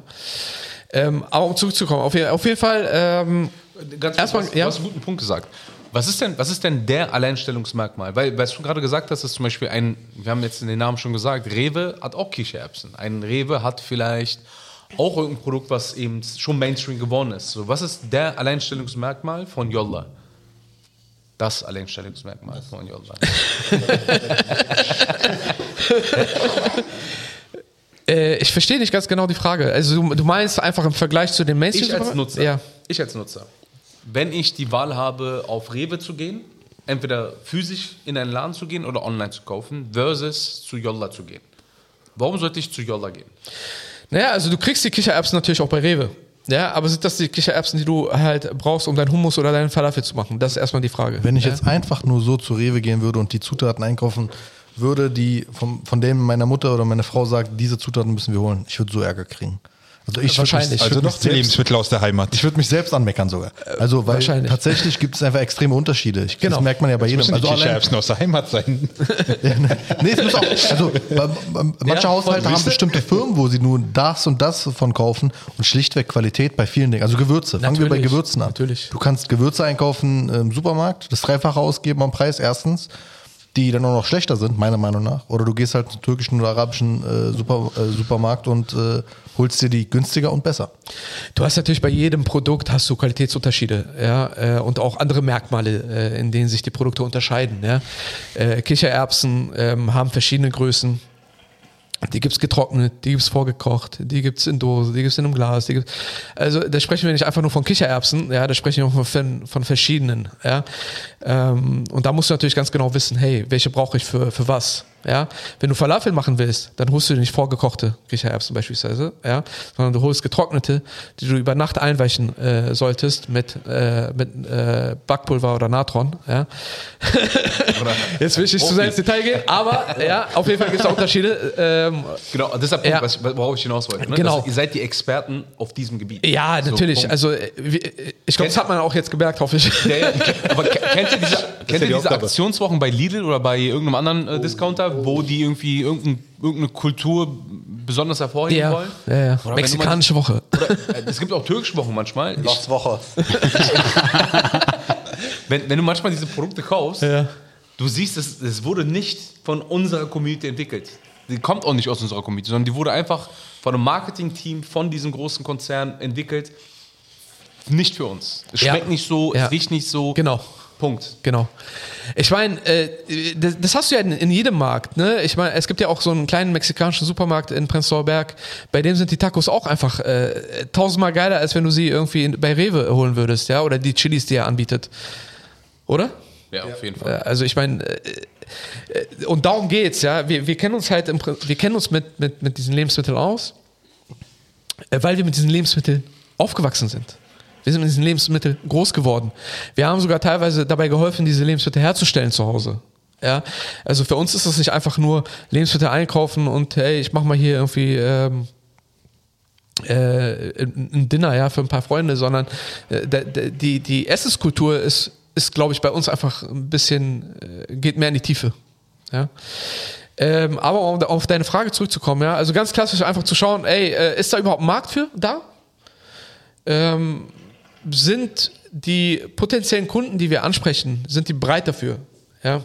Ähm, aber um zurückzukommen, auf, auf jeden Fall, ähm, Ganz Erstmal, kurz, ja. du hast einen guten Punkt gesagt. Was ist denn, was ist denn der Alleinstellungsmerkmal? Weil, weil du gerade gesagt hast, dass zum Beispiel ein, wir haben jetzt den Namen schon gesagt, Rewe hat auch Kichererbsen. Ein Rewe hat vielleicht auch irgendein Produkt, was eben schon Mainstream geworden ist. So, was ist der Alleinstellungsmerkmal von Yolla? Das Alleinstellungsmerkmal von Yolla. [LAUGHS] äh, ich verstehe nicht ganz genau die Frage. Also du, du meinst einfach im Vergleich zu den Mainstream? Ich als Nutzer. Ja. Ich als Nutzer. Wenn ich die Wahl habe, auf Rewe zu gehen, entweder physisch in einen Laden zu gehen oder online zu kaufen, versus zu Yolla zu gehen. Warum sollte ich zu Yolla gehen? Naja, also du kriegst die Kichererbsen natürlich auch bei Rewe. Ja, aber sind das die Kichererbsen, die du halt brauchst, um deinen Hummus oder deinen Falafel zu machen? Das ist erstmal die Frage. Wenn ich ja? jetzt einfach nur so zu Rewe gehen würde und die Zutaten einkaufen würde, die vom, von denen meine Mutter oder meine Frau sagt, diese Zutaten müssen wir holen, ich würde so Ärger kriegen. Also ich Wahrscheinlich. Mich, ich Also noch mich die selbst, Lebensmittel aus der Heimat. ich würde mich selbst anmeckern sogar. Also weil wahrscheinlich. tatsächlich gibt es einfach extreme Unterschiede. Ich, Genau. Das merkt man ja bei jedem. Die Also allein, Kichererbsen aus der Heimat sein. [LAUGHS] nee, es muss auch, also [LAUGHS] manche Ja, Haushalte haben bestimmte Firmen, wo sie nur das und das von kaufen und schlichtweg Qualität bei vielen Dingen. Also Gewürze. Fangen wir bei Gewürzen an. natürlich. Du kannst Gewürze einkaufen im Supermarkt, das Dreifache ausgeben am Preis erstens, die dann auch noch schlechter sind, meiner Meinung nach. Oder du gehst halt zum türkischen oder arabischen äh, Super, äh, Supermarkt und äh, holst dir die günstiger und besser. Du hast natürlich bei jedem Produkt hast du Qualitätsunterschiede, ja, äh, und auch andere Merkmale, äh, in denen sich die Produkte unterscheiden. Ja. Äh, Kichererbsen ähm, haben verschiedene Größen. Die gibt's getrocknet, die gibt's vorgekocht, die gibt's in Dose, die gibt's in einem Glas. Die gibt's, also da sprechen wir nicht einfach nur von Kichererbsen, ja, da sprechen wir von, von verschiedenen. Ja. Ähm, und da musst du natürlich ganz genau wissen, hey, welche brauche ich für, für was? Ja, wenn du Falafel machen willst, dann holst du dir nicht vorgekochte Kichererbsen beispielsweise, ja, sondern du holst getrocknete, die du über Nacht einweichen äh, solltest mit, äh, mit äh, Backpulver oder Natron. Ja. [LAUGHS] Jetzt will ich nicht zu sehr ins Detail gehen, aber ja, auf jeden Fall gibt es Unterschiede. Ähm, Genau, das ist der Punkt, Ja. was, worauf ich hinaus wollte. Ne? Genau. Dass ihr seid die Experten auf diesem Gebiet. ja, So, natürlich. Punkt. also äh, wie- ich glaube, das hat man auch jetzt gemerkt, hoffe ich. Ja, aber ke- kennt ihr [LAUGHS] diese, kennt ihr diese. Aktionswochen bei Lidl oder bei irgendeinem anderen äh, Discounter, wo die irgendwie irgendein, irgendeine Kultur besonders hervorheben Ja, wollen? ja, ja. Oder Mexikanische Woche. Oder, äh, es gibt auch türkische Wochen manchmal. Lost Woche. [LAUGHS] wenn, wenn du manchmal diese Produkte kaufst, Ja. du siehst, es, es wurde nicht von unserer Community entwickelt. Die kommt auch nicht aus unserer Community, sondern die wurde einfach von einem Marketing-Team von diesem großen Konzern entwickelt. Nicht für uns. Es Ja. schmeckt nicht so, Ja. es riecht nicht so. Genau. Punkt. Genau. Ich meine, äh, das, das hast du ja in, in jedem Markt. Ne? Ich meine, es gibt ja auch so einen kleinen mexikanischen Supermarkt in Prenzlauer Berg. Bei dem sind die Tacos auch einfach äh, tausendmal geiler, als wenn du sie irgendwie in, bei Rewe holen würdest, ja, oder die Chilis, die er anbietet. Oder? Ja, auf jeden Äh, Fall. Also ich meine, äh, äh, und darum geht's, ja. Wir, wir kennen uns halt, im, wir kennen uns mit, mit, mit diesen Lebensmitteln aus, äh, weil wir mit diesen Lebensmitteln aufgewachsen sind. Wir sind mit diesen Lebensmitteln groß geworden. Wir haben sogar teilweise dabei geholfen, diese Lebensmittel herzustellen zu Hause. Ja, also für uns ist das nicht einfach nur Lebensmittel einkaufen und hey, ich mach mal hier irgendwie ähm, äh, ein Dinner ja für ein paar Freunde, sondern äh, die die Essenskultur ist ist glaube ich bei uns einfach ein bisschen äh, geht mehr in die Tiefe. Ja. Ähm, aber um auf deine Frage zurückzukommen, ja, also ganz klassisch einfach zu schauen, ey, äh, ist da überhaupt ein Markt für da? Ähm, sind die potenziellen Kunden, die wir ansprechen, sind die bereit dafür? Ja,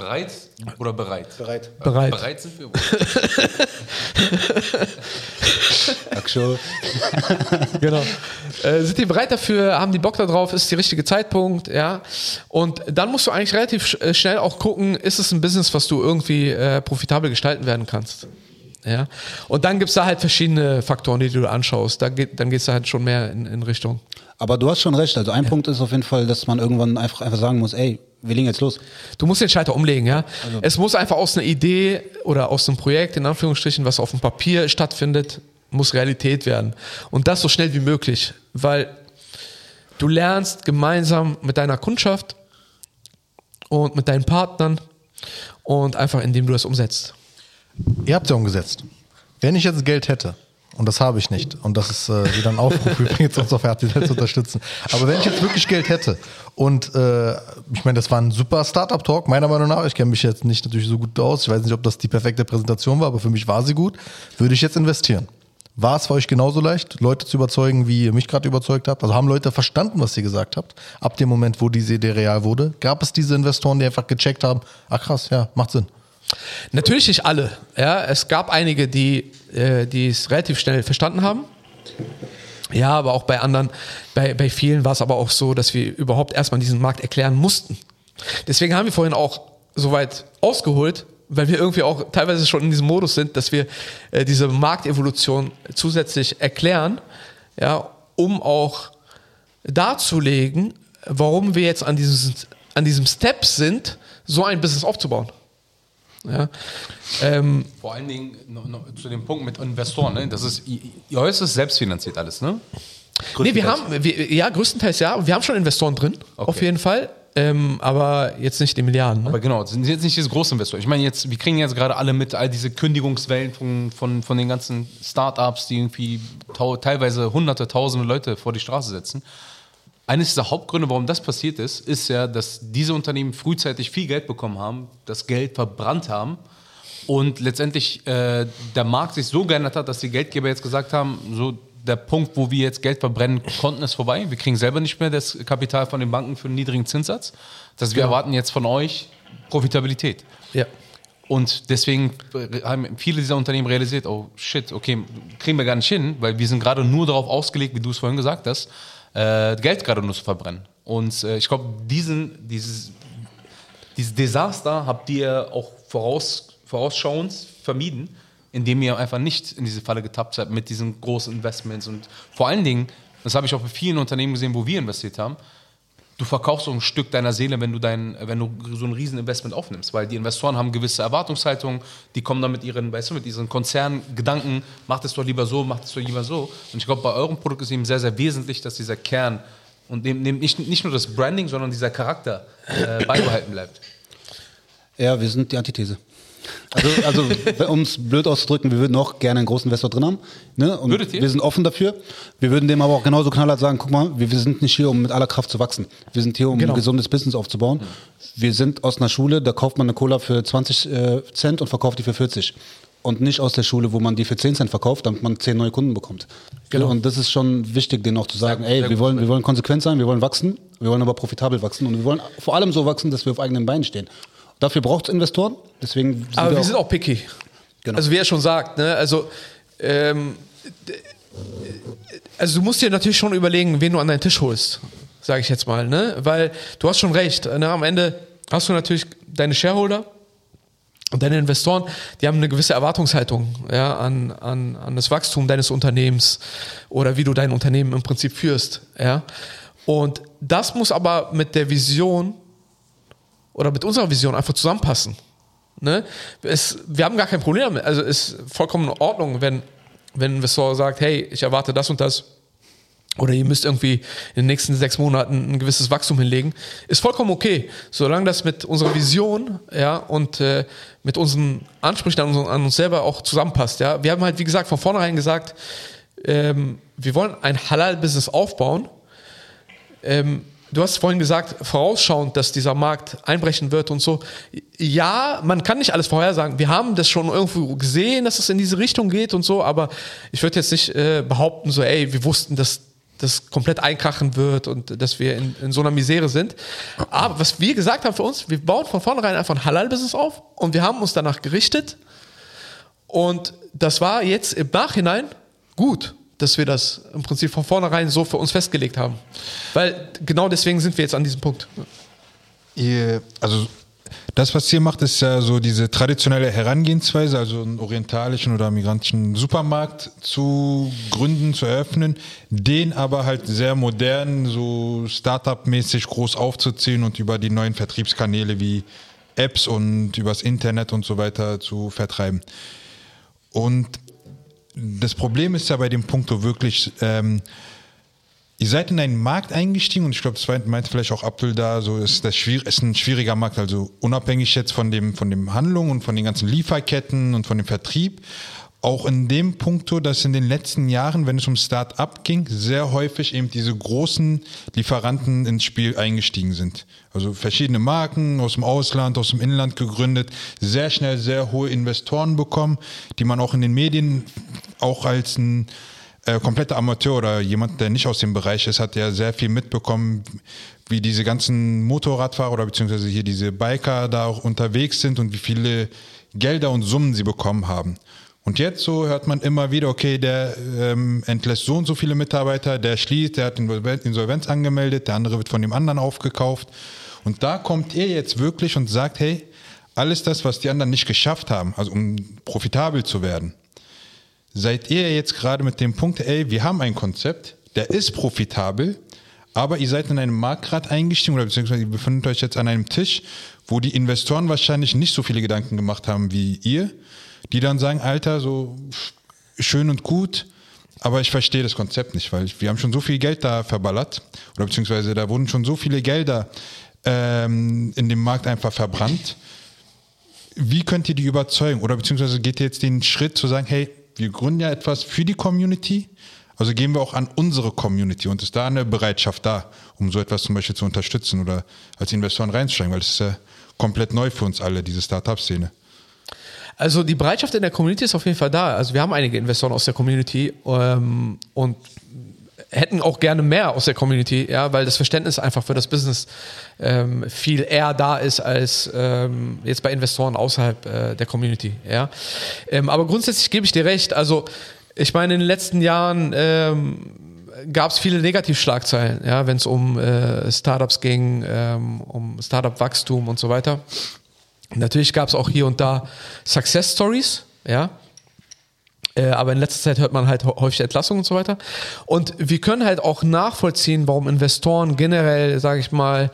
Bereit oder bereit? Bereit. bereit. Bereit sind wir. Aktion. [LAUGHS] [LAUGHS] genau. Äh, sind die bereit dafür? Haben die Bock darauf? Ist der richtige Zeitpunkt? Ja. Und dann musst du eigentlich relativ sch äh, schnell auch gucken, ist es ein Business, was du irgendwie äh, profitabel gestalten werden kannst? Ja. Und dann gibt es da halt verschiedene Faktoren, die du anschaust. Da geht, dann gehst du halt schon mehr in, in Richtung. Aber du hast schon recht. Also ein Punkt ist auf jeden Fall, dass man irgendwann einfach, einfach sagen muss, ey, wir legen jetzt los. Du musst den Schalter umlegen, ja. Es muss einfach aus einer Idee oder aus einem Projekt, in Anführungsstrichen, was auf dem Papier stattfindet, muss Realität werden. Und das so schnell wie möglich, weil du lernst gemeinsam mit deiner Kundschaft und mit deinen Partnern und einfach indem du das umsetzt. Ihr habt ja umgesetzt. Wenn ich jetzt Geld hätte, und das habe ich nicht, und das ist äh, wieder ein Aufruf [LAUGHS] übrigens, uns auf RTL zu unterstützen. Aber wenn ich jetzt wirklich Geld hätte und äh, ich meine, das war ein super Startup-Talk, meiner Meinung nach, ich kenne mich jetzt nicht natürlich so gut aus, ich weiß nicht, ob das die perfekte Präsentation war, aber für mich war sie gut, würde ich jetzt investieren. War es für euch genauso leicht, Leute zu überzeugen, wie ihr mich gerade überzeugt habt? Also haben Leute verstanden, was ihr gesagt habt, ab dem Moment, wo diese Idee real wurde? Gab es diese Investoren, die einfach gecheckt haben, ach krass, ja, macht Sinn. Natürlich nicht alle. Ja, es gab einige, die, äh, es relativ schnell verstanden haben. Ja, aber auch bei anderen, bei, bei vielen war es aber auch so, dass wir überhaupt erstmal diesen Markt erklären mussten. Deswegen haben wir vorhin auch so weit ausgeholt, weil wir irgendwie auch teilweise schon in diesem Modus sind, dass wir äh, diese Marktevolution zusätzlich erklären, ja, um auch darzulegen, warum wir jetzt an diesem, an diesem Step sind, so ein Business aufzubauen. Ja. Ähm, Vor allen Dingen noch, noch zu dem Punkt mit Investoren. Ne? Das ist, ihr, ist selbstfinanziert alles, ne? nee, wir haben, wir, ja, größtenteils ja. Wir haben schon Investoren drin, auf jeden Fall. Ähm, aber jetzt nicht die Milliarden. Ne? Aber genau, sind jetzt nicht diese großen Investoren. Ich meine, jetzt, wir kriegen jetzt gerade alle mit all diese Kündigungswellen von, von, von den ganzen Startups, die irgendwie teilweise hunderte, tausende Leute vor die Straße setzen. Eines der Hauptgründe, warum das passiert ist, ist ja, dass diese Unternehmen frühzeitig viel Geld bekommen haben, das Geld verbrannt haben und letztendlich äh, der Markt sich so geändert hat, dass die Geldgeber jetzt gesagt haben, so der Punkt, wo wir jetzt Geld verbrennen konnten, ist vorbei. Wir kriegen selber nicht mehr das Kapital von den Banken für einen niedrigen Zinssatz. Das wir erwarten jetzt von euch Profitabilität. ja. Und deswegen haben viele dieser Unternehmen realisiert, oh shit, okay, kriegen wir gar nicht hin, weil wir sind gerade nur darauf ausgelegt, wie du es vorhin gesagt hast, äh, Geld gerade nur zu verbrennen. Und äh, ich glaube, diesen, dieses, dieses Desaster habt ihr auch voraus, vorausschauend vermieden, indem ihr einfach nicht in diese Falle getappt seid mit diesen großen Investments. Und vor allen Dingen, das habe ich auch bei vielen Unternehmen gesehen, wo wir investiert haben, du verkaufst so ein Stück deiner Seele, wenn du dein, wenn du so ein Rieseninvestment aufnimmst, weil die Investoren haben gewisse Erwartungshaltungen, die kommen dann mit ihren, weißt du, mit diesen Konzerngedanken, macht es doch lieber so, macht es doch lieber so. Und ich glaube, bei eurem Produkt ist eben sehr, sehr wesentlich, dass dieser Kern und nicht, nicht nur das Branding, sondern dieser Charakter äh, beibehalten bleibt. Ja, wir sind die Antithese. Also, also um es blöd auszudrücken, wir würden auch gerne einen großen Investor drin haben. Ne? Und Würdet ihr? Wir sind offen dafür. Wir würden dem aber auch genauso knallhart sagen, guck mal, wir, wir sind nicht hier, um mit aller Kraft zu wachsen. Wir sind hier, um Genau. ein gesundes Business aufzubauen. Wir sind aus einer Schule, da kauft man eine Cola für 20 äh, Cent und verkauft die für 40. Und nicht aus der Schule, wo man die für 10 Cent verkauft, damit man 10 neue Kunden bekommt. Genau. Und das ist schon wichtig, denen auch zu sagen, Sehr- ey, sehr wir wollen, wir wollen konsequent sein, wir wollen wachsen, wir wollen aber profitabel wachsen und wir wollen vor allem so wachsen, dass wir auf eigenen Beinen stehen. Dafür braucht es Investoren, deswegen sind Aber wir auch- sind auch picky. Genau. Also wie er schon sagt, ne? also, ähm, also du musst dir natürlich schon überlegen, wen du an deinen Tisch holst, sage ich jetzt mal, ne? weil du hast schon recht, ne? am Ende hast du natürlich deine Shareholder und deine Investoren, die haben eine gewisse Erwartungshaltung ja, an, an, an das Wachstum deines Unternehmens oder wie du dein Unternehmen im Prinzip führst. Ja? Und das muss aber mit der Vision oder mit unserer Vision einfach zusammenpassen. Ne? Es, wir haben gar kein Problem damit. Also ist vollkommen in Ordnung, wenn, wenn ein Investor sagt, hey, ich erwarte das und das. Oder ihr müsst irgendwie in den nächsten sechs Monaten ein gewisses Wachstum hinlegen. Ist vollkommen okay, solange das mit unserer Vision ja, und äh, mit unseren Ansprüchen an uns, an uns selber auch zusammenpasst. Ja. Wir haben halt, wie gesagt, von vornherein gesagt, ähm, wir wollen ein Halal-Business aufbauen. Ähm, du hast vorhin gesagt, vorausschauend, dass dieser Markt einbrechen wird und so. Ja, man kann nicht alles vorhersagen. Wir haben das schon irgendwo gesehen, dass es in diese Richtung geht und so, aber ich würde jetzt nicht äh, behaupten, so, ey, wir wussten, dass das komplett einkrachen wird und dass wir in, in so einer Misere sind. Aber was wir gesagt haben für uns, wir bauen von vornherein einfach ein Halal-Business auf und wir haben uns danach gerichtet. Und das war jetzt im Nachhinein gut, dass wir das im Prinzip von vornherein so für uns festgelegt haben. Weil genau deswegen sind wir jetzt an diesem Punkt. Also das, was ihr macht, ist ja so diese traditionelle Herangehensweise, also einen orientalischen oder migrantischen Supermarkt zu gründen, zu eröffnen, den aber halt sehr modern, so Startup-mäßig groß aufzuziehen und über die neuen Vertriebskanäle wie Apps und übers Internet und so weiter zu vertreiben. Und das Problem ist ja bei dem Punkt so wirklich, ähm, Ihr seid in einen Markt eingestiegen und ich glaube, das meinte vielleicht auch Abdul da, so ist das schwierig, ist ein schwieriger Markt, also unabhängig jetzt von dem, von dem Handlung und von den ganzen Lieferketten und von dem Vertrieb. Auch in dem Punkto, dass in den letzten Jahren, wenn es um Start-up ging, sehr häufig eben diese großen Lieferanten ins Spiel eingestiegen sind. Also verschiedene Marken aus dem Ausland, aus dem Inland gegründet, sehr schnell sehr hohe Investoren bekommen, die man auch in den Medien auch als ein äh, kompletter Amateur oder jemand, der nicht aus dem Bereich ist, hat ja sehr viel mitbekommen, wie diese ganzen Motorradfahrer oder beziehungsweise hier diese Biker da auch unterwegs sind und wie viele Gelder und Summen sie bekommen haben. Und jetzt so hört man immer wieder, okay, der ähm, entlässt so und so viele Mitarbeiter, der schließt, der hat Insolven- Insolvenz angemeldet, der andere wird von dem anderen aufgekauft. Und da kommt ihr jetzt wirklich und sagt, hey, alles das, was die anderen nicht geschafft haben, also um profitabel zu werden, seid ihr jetzt gerade mit dem Punkt, ey, wir haben ein Konzept, der ist profitabel, aber ihr seid in einem Markt gerade eingestiegen oder beziehungsweise ihr befindet euch jetzt an einem Tisch, wo die Investoren wahrscheinlich nicht so viele Gedanken gemacht haben wie ihr, die dann sagen, Alter, so schön und gut, aber ich verstehe das Konzept nicht, weil wir haben schon so viel Geld da verballert oder beziehungsweise da wurden schon so viele Gelder ähm, in dem Markt einfach verbrannt. Wie könnt ihr die überzeugen? Oder beziehungsweise geht ihr jetzt den Schritt zu sagen, hey, wir gründen ja etwas für die Community, also gehen wir auch an unsere Community und ist da eine Bereitschaft da, um so etwas zum Beispiel zu unterstützen oder als Investoren reinzusteigen, weil das ist ja komplett neu für uns alle, diese Startup-Szene. Also die Bereitschaft in der Community ist auf jeden Fall da. Also wir haben einige Investoren aus der Community ähm, und hätten auch gerne mehr aus der Community, ja, weil das Verständnis einfach für das Business ähm, viel eher da ist als ähm, jetzt bei Investoren außerhalb äh, der Community, ja. Ähm, aber grundsätzlich gebe ich dir recht. Also ich meine, in den letzten Jahren ähm, gab es viele Negativschlagzeilen, ja, wenn es um äh, Startups ging, ähm, um Startup-Wachstum und so weiter. Natürlich gab es auch hier und da Success Stories, ja. Äh, aber in letzter Zeit hört man halt hä- häufig Entlassungen und so weiter. Und wir können halt auch nachvollziehen, warum Investoren generell, sage ich mal,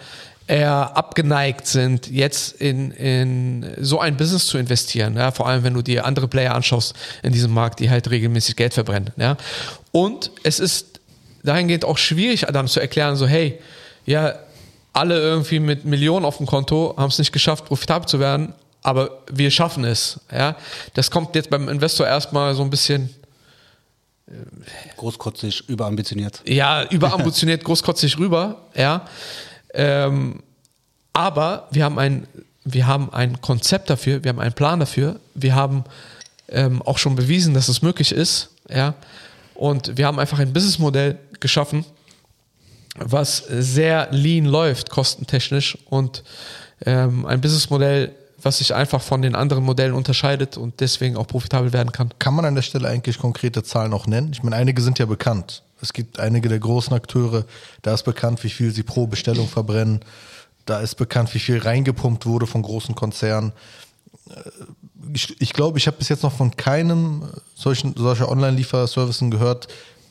eher abgeneigt sind, jetzt in, in so ein Business zu investieren. Ja? Vor allem, wenn du dir andere Player anschaust in diesem Markt, die halt regelmäßig Geld verbrennen. Ja? Und es ist dahingehend auch schwierig, dann zu erklären, so hey, ja, alle irgendwie mit Millionen auf dem Konto haben es nicht geschafft, profitabel zu werden, aber wir schaffen es. Ja? Das kommt jetzt beim Investor erstmal so ein bisschen Großkotzig, überambitioniert. ja, überambitioniert, [LAUGHS] großkotzig rüber, ja. Ähm, aber wir haben ein, wir haben ein Konzept dafür, wir haben einen Plan dafür, wir haben ähm, auch schon bewiesen, dass es möglich ist, ja. Und wir haben einfach ein Businessmodell geschaffen, was sehr lean läuft, kostentechnisch und ähm, ein Businessmodell, was sich einfach von den anderen Modellen unterscheidet und deswegen auch profitabel werden kann. Kann man an der Stelle eigentlich konkrete Zahlen auch nennen? Ich meine, einige sind ja bekannt. Es gibt einige der großen Akteure, da ist bekannt, wie viel sie pro Bestellung verbrennen. Da ist bekannt, wie viel reingepumpt wurde von großen Konzernen. Äh, Ich, ich glaube, ich habe bis jetzt noch von keinem solchen, solcher Online-Lieferservicen gehört,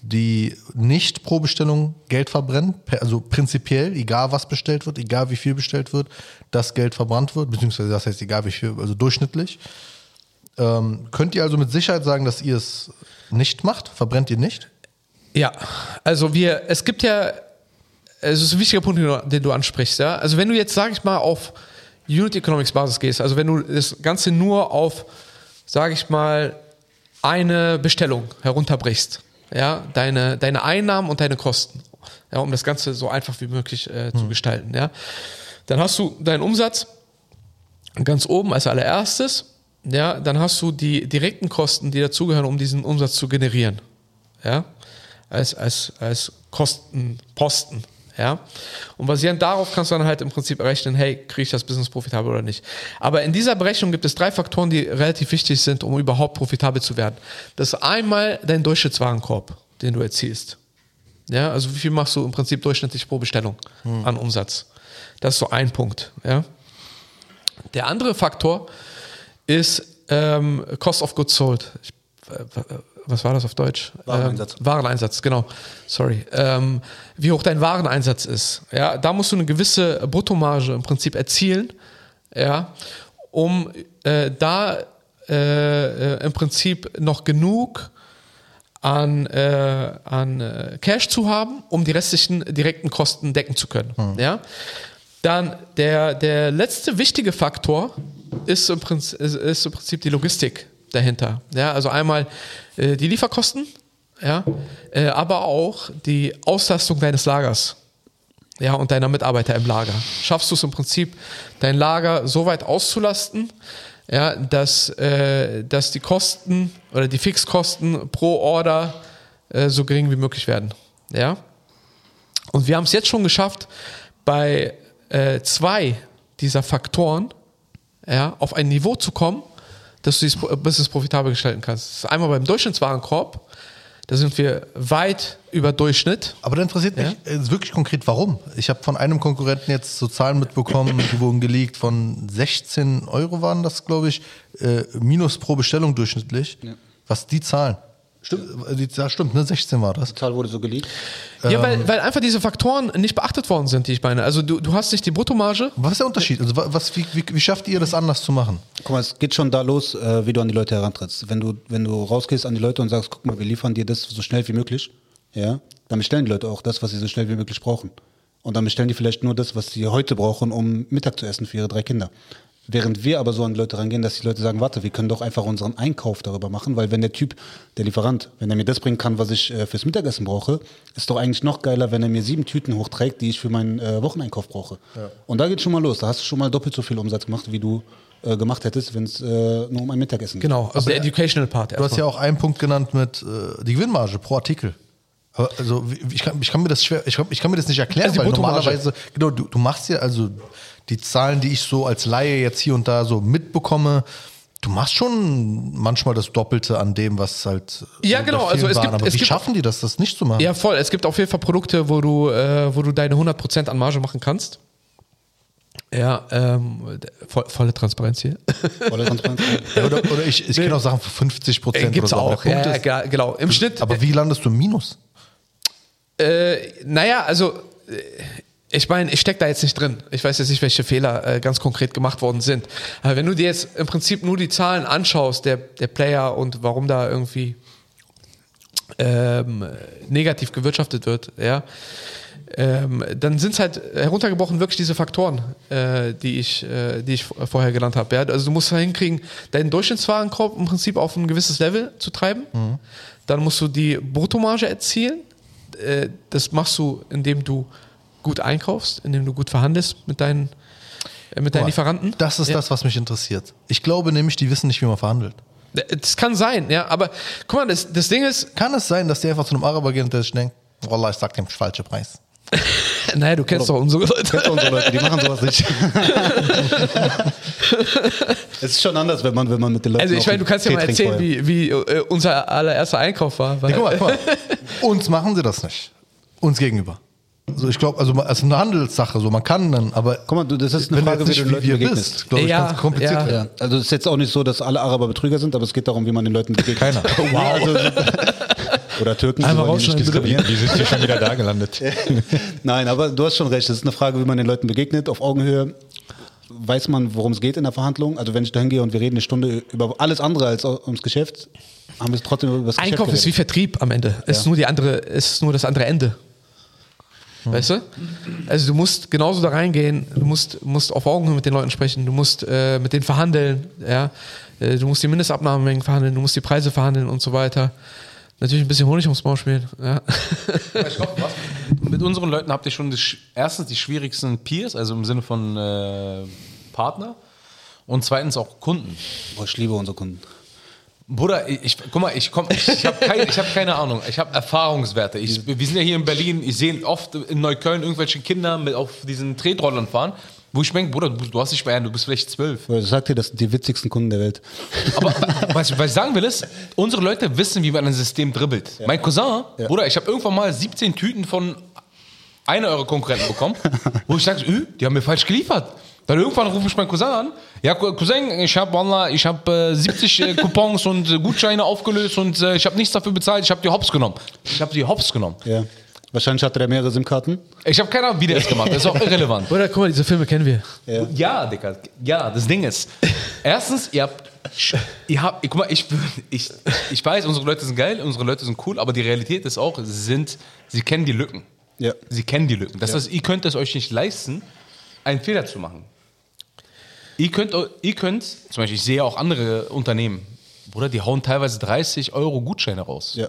die nicht pro Bestellung Geld verbrennen, also prinzipiell, egal was bestellt wird, egal wie viel bestellt wird, das Geld verbrannt wird, beziehungsweise das heißt egal wie viel, also durchschnittlich. Ähm, könnt ihr also mit Sicherheit sagen, dass ihr es nicht macht? Verbrennt ihr nicht? Ja, also wir, es gibt ja, es ist ein wichtiger Punkt, den du, den du ansprichst, ja. Also wenn du jetzt, sag ich mal, auf Unit Economics Basis gehst, also wenn du das Ganze nur auf, sag ich mal, eine Bestellung herunterbrichst, ja, deine, deine Einnahmen und deine Kosten, ja, um das Ganze so einfach wie möglich äh, zu gestalten, ja. Dann hast du deinen Umsatz ganz oben als allererstes, ja, dann hast du die direkten Kosten, die dazugehören, um diesen Umsatz zu generieren, ja, als, als, als Kostenposten, ja. Und basierend darauf kannst du dann halt im Prinzip errechnen, hey, kriege ich das Business profitabel oder nicht. Aber in dieser Berechnung gibt es drei Faktoren, die relativ wichtig sind, um überhaupt profitabel zu werden. Das ist einmal dein Durchschnittswarenkorb, den du erzielst. Ja, also wie viel machst du im Prinzip durchschnittlich pro Bestellung an Umsatz? Das ist so ein Punkt, ja. Der andere Faktor ist ähm, Cost of Goods Sold. Ich, äh, was war das auf Deutsch? Wareneinsatz. Ähm, Wareneinsatz, genau. Sorry. Ähm, wie hoch dein Wareneinsatz ist. Ja, da musst du eine gewisse Bruttomarge im Prinzip erzielen, ja, um äh, da äh, äh, im Prinzip noch genug an, äh, an äh, Cash zu haben, um die restlichen direkten Kosten decken zu können. Ja? Dann der, der letzte wichtige Faktor ist im, Prinzip, ist, ist im Prinzip die Logistik dahinter. Ja? Also einmal äh, die Lieferkosten, ja? äh, aber auch die Auslastung deines Lagers ja, und deiner Mitarbeiter im Lager. Schaffst du es im Prinzip, dein Lager so weit auszulasten, ja, dass, äh, dass die Kosten oder die Fixkosten pro Order äh, so gering wie möglich werden. Ja? Und wir haben es jetzt schon geschafft, bei äh, zwei dieser Faktoren ja, auf ein Niveau zu kommen, dass du dieses Business profitabel gestalten kannst. Das ist einmal beim Durchschnittswarenkorb, da sind wir weit über Durchschnitt. Aber da interessiert mich Ja? äh, wirklich konkret, warum. Ich habe von einem Konkurrenten jetzt so Zahlen mitbekommen, die wurden geleakt von 16 Euro waren das, glaube ich, äh, minus pro Bestellung durchschnittlich. Was die zahlen. Stimmt. Die, ja, stimmt, ne? 16 war das. Die Zahl wurde so geleakt. Ja, weil, weil einfach diese Faktoren nicht beachtet worden sind, die ich meine. Also du, du hast nicht die Bruttomarge. Was ist der Unterschied? Also, wa- was, wie, wie, wie schafft ihr das anders zu machen? Guck mal, es geht schon da los, äh, wie du an die Leute herantrittst. Wenn du, wenn du rausgehst an die Leute und sagst, guck mal, wir liefern dir das so schnell wie möglich, ja, dann bestellen die Leute auch das, was sie so schnell wie möglich brauchen. Und dann bestellen die vielleicht nur das, was sie heute brauchen, um Mittag zu essen für ihre drei Kinder. Während wir aber so an die Leute rangehen, dass die Leute sagen, warte, wir können doch einfach unseren Einkauf darüber machen, weil wenn der Typ, der Lieferant, wenn er mir das bringen kann, was ich äh, fürs Mittagessen brauche, ist doch eigentlich noch geiler, wenn er mir sieben Tüten hochträgt, die ich für meinen äh, Wocheneinkauf brauche. Und da geht schon mal los. Da hast du schon mal doppelt so viel Umsatz gemacht, wie du äh, gemacht hättest, wenn es äh, nur um ein Mittagessen geht. Genau, also der Educational Part. Du hast ja auch einen Punkt genannt mit äh, die Gewinnmarge pro Artikel. Aber Also ich kann, ich kann mir das schwer, ich kann, ich kann mir das nicht erklären, Also weil normalerweise, genau, du, du machst ja, also die Zahlen, die ich so als Laie jetzt hier und da so mitbekomme, du machst schon manchmal das Doppelte an dem, was halt Ja, bei genau, also es waren. gibt- Aber es wie gibt- schaffen die das, das nicht zu machen? Ja, voll. Es gibt auf jeden Fall Produkte, wo du, äh, wo du deine 100% an Marge machen kannst. Ja, ähm, voll, volle Transparenz hier. Volle Transparenz. Ja, oder, oder ich, ich kenne auch Sachen für 50 Äh, Prozent. gibt's oder so. auch. Ja, ist, ja, genau. Im Schnitt. aber wie landest du im Minus? Äh, naja, also äh, ich meine, ich stecke da jetzt nicht drin. Ich weiß jetzt nicht, welche Fehler äh, ganz konkret gemacht worden sind. Aber wenn du dir jetzt im Prinzip nur die Zahlen anschaust, der, der Player und warum da irgendwie ähm, negativ gewirtschaftet wird, ja, ähm, dann sind es halt heruntergebrochen wirklich diese Faktoren, äh, die, ich, äh, die ich vorher genannt habe. Ja? Also du musst da hinkriegen, deinen Durchschnittswarenkorb im Prinzip auf ein gewisses Level zu treiben. Dann musst du die Bruttomarge erzielen. Äh, das machst du, indem du gut einkaufst, indem du gut verhandelst mit deinen, äh, mit deinen Boah, Lieferanten. Das ist Ja. das, was mich interessiert. Ich glaube nämlich, die wissen nicht, wie man verhandelt. Das kann sein, ja, aber guck mal, das, das Ding ist, Kann es sein, dass die einfach zu einem Araber gehen und der sich denkt, Wallah, ich sag dem falsche Preis. [LAUGHS] naja, du kennst doch unsere Leute. Kennst unsere Leute, die machen sowas nicht. [LAUGHS] es ist schon anders, wenn man, wenn man mit den Leuten Also ich meine, du kannst ja mal erzählen, wie, wie äh, unser allererster Einkauf war. Weil, Ja, guck mal, guck mal. [LAUGHS] Uns machen sie das nicht. Uns gegenüber. Also ich glaube, also es ist eine Handelssache, so man kann dann, aber Guck mal, du, das ist eine Frage, jetzt wie du nicht den wie Leuten wir begegnest. bist, glaube ich, Ja, ganz kompliziert. ja. Ja, also es ist jetzt auch nicht so, dass alle Araber Betrüger sind, aber es geht darum, wie man den Leuten begegnet. Keiner. [LAUGHS] Wow. Also, [LAUGHS] oder Türken. die Einmal die nicht diskriminieren. Wie sind wir schon wieder da gelandet? [LAUGHS] Nein, aber du hast schon recht. Das ist eine Frage, wie man den Leuten begegnet. Auf Augenhöhe weiß man, worum es geht in der Verhandlung. Also wenn ich da hingehe und wir reden eine Stunde über alles andere als ums Geschäft, haben wir es trotzdem über das Einkauf Geschäft ist wie Vertrieb am Ende. Es ist nur die andere, es ist nur das andere Ende. Weißt du? Also du musst genauso da reingehen, du musst, musst auf Augenhöhe mit den Leuten sprechen, du musst äh, mit denen verhandeln, ja. Äh, Du musst die Mindestabnahmemengen verhandeln, du musst die Preise verhandeln und so weiter. Natürlich ein bisschen Honig ums Maul spielen. Ja. Ich glaub, was, mit unseren Leuten habt ihr schon die, sch- erstens die schwierigsten Peers, also im Sinne von äh, Partner und zweitens auch Kunden. Boah, ich liebe unsere Kunden. Bruder, ich, guck mal, ich komm, ich, ich habe kein, hab keine Ahnung, ich habe Erfahrungswerte. Ich, wir sind ja hier in Berlin, ich sehe oft in Neukölln irgendwelche Kinder mit auf diesen Tretrollern fahren, wo ich denke, Bruder, du, du hast dich bei du bist vielleicht zwölf. Das sagt dir, das sind die witzigsten Kunden der Welt. Aber was, ich- was ich sagen will ist, unsere Leute wissen, wie man ein System dribbelt. Mein Cousin, Bruder, ich habe irgendwann mal 17 Tüten von einer eurer Konkurrenten bekommen, wo ich sage, die haben mir falsch geliefert. Dann irgendwann rufe ich meinen Cousin an. Ja, Cousin, ich habe ich hab, äh, 70 äh, [LAUGHS] Coupons und äh, Gutscheine aufgelöst und äh, ich habe nichts dafür bezahlt. Ich habe die Hops genommen. Ich habe die Hops genommen. Ja. Wahrscheinlich hatte der mehrere SIM-Karten. Ich habe keine Ahnung, wie der das gemacht hat. Das ist auch [LAUGHS] irrelevant. Oder guck mal, diese Filme kennen wir. Ja. Ja, Digga. Ja, das Ding ist, erstens, ihr habt, ihr habt, guck mal, ich, ich, ich weiß, unsere Leute sind geil, unsere Leute sind cool, aber die Realität ist auch, sie sind, sie kennen die Lücken. Ja. Sie kennen die Lücken. Das heißt, ihr könnt es euch nicht leisten, einen Fehler zu machen. Ihr könnt, ihr könnt, zum Beispiel, ich sehe auch andere Unternehmen, Bruder, die hauen teilweise 30 Euro Gutscheine raus. Ja.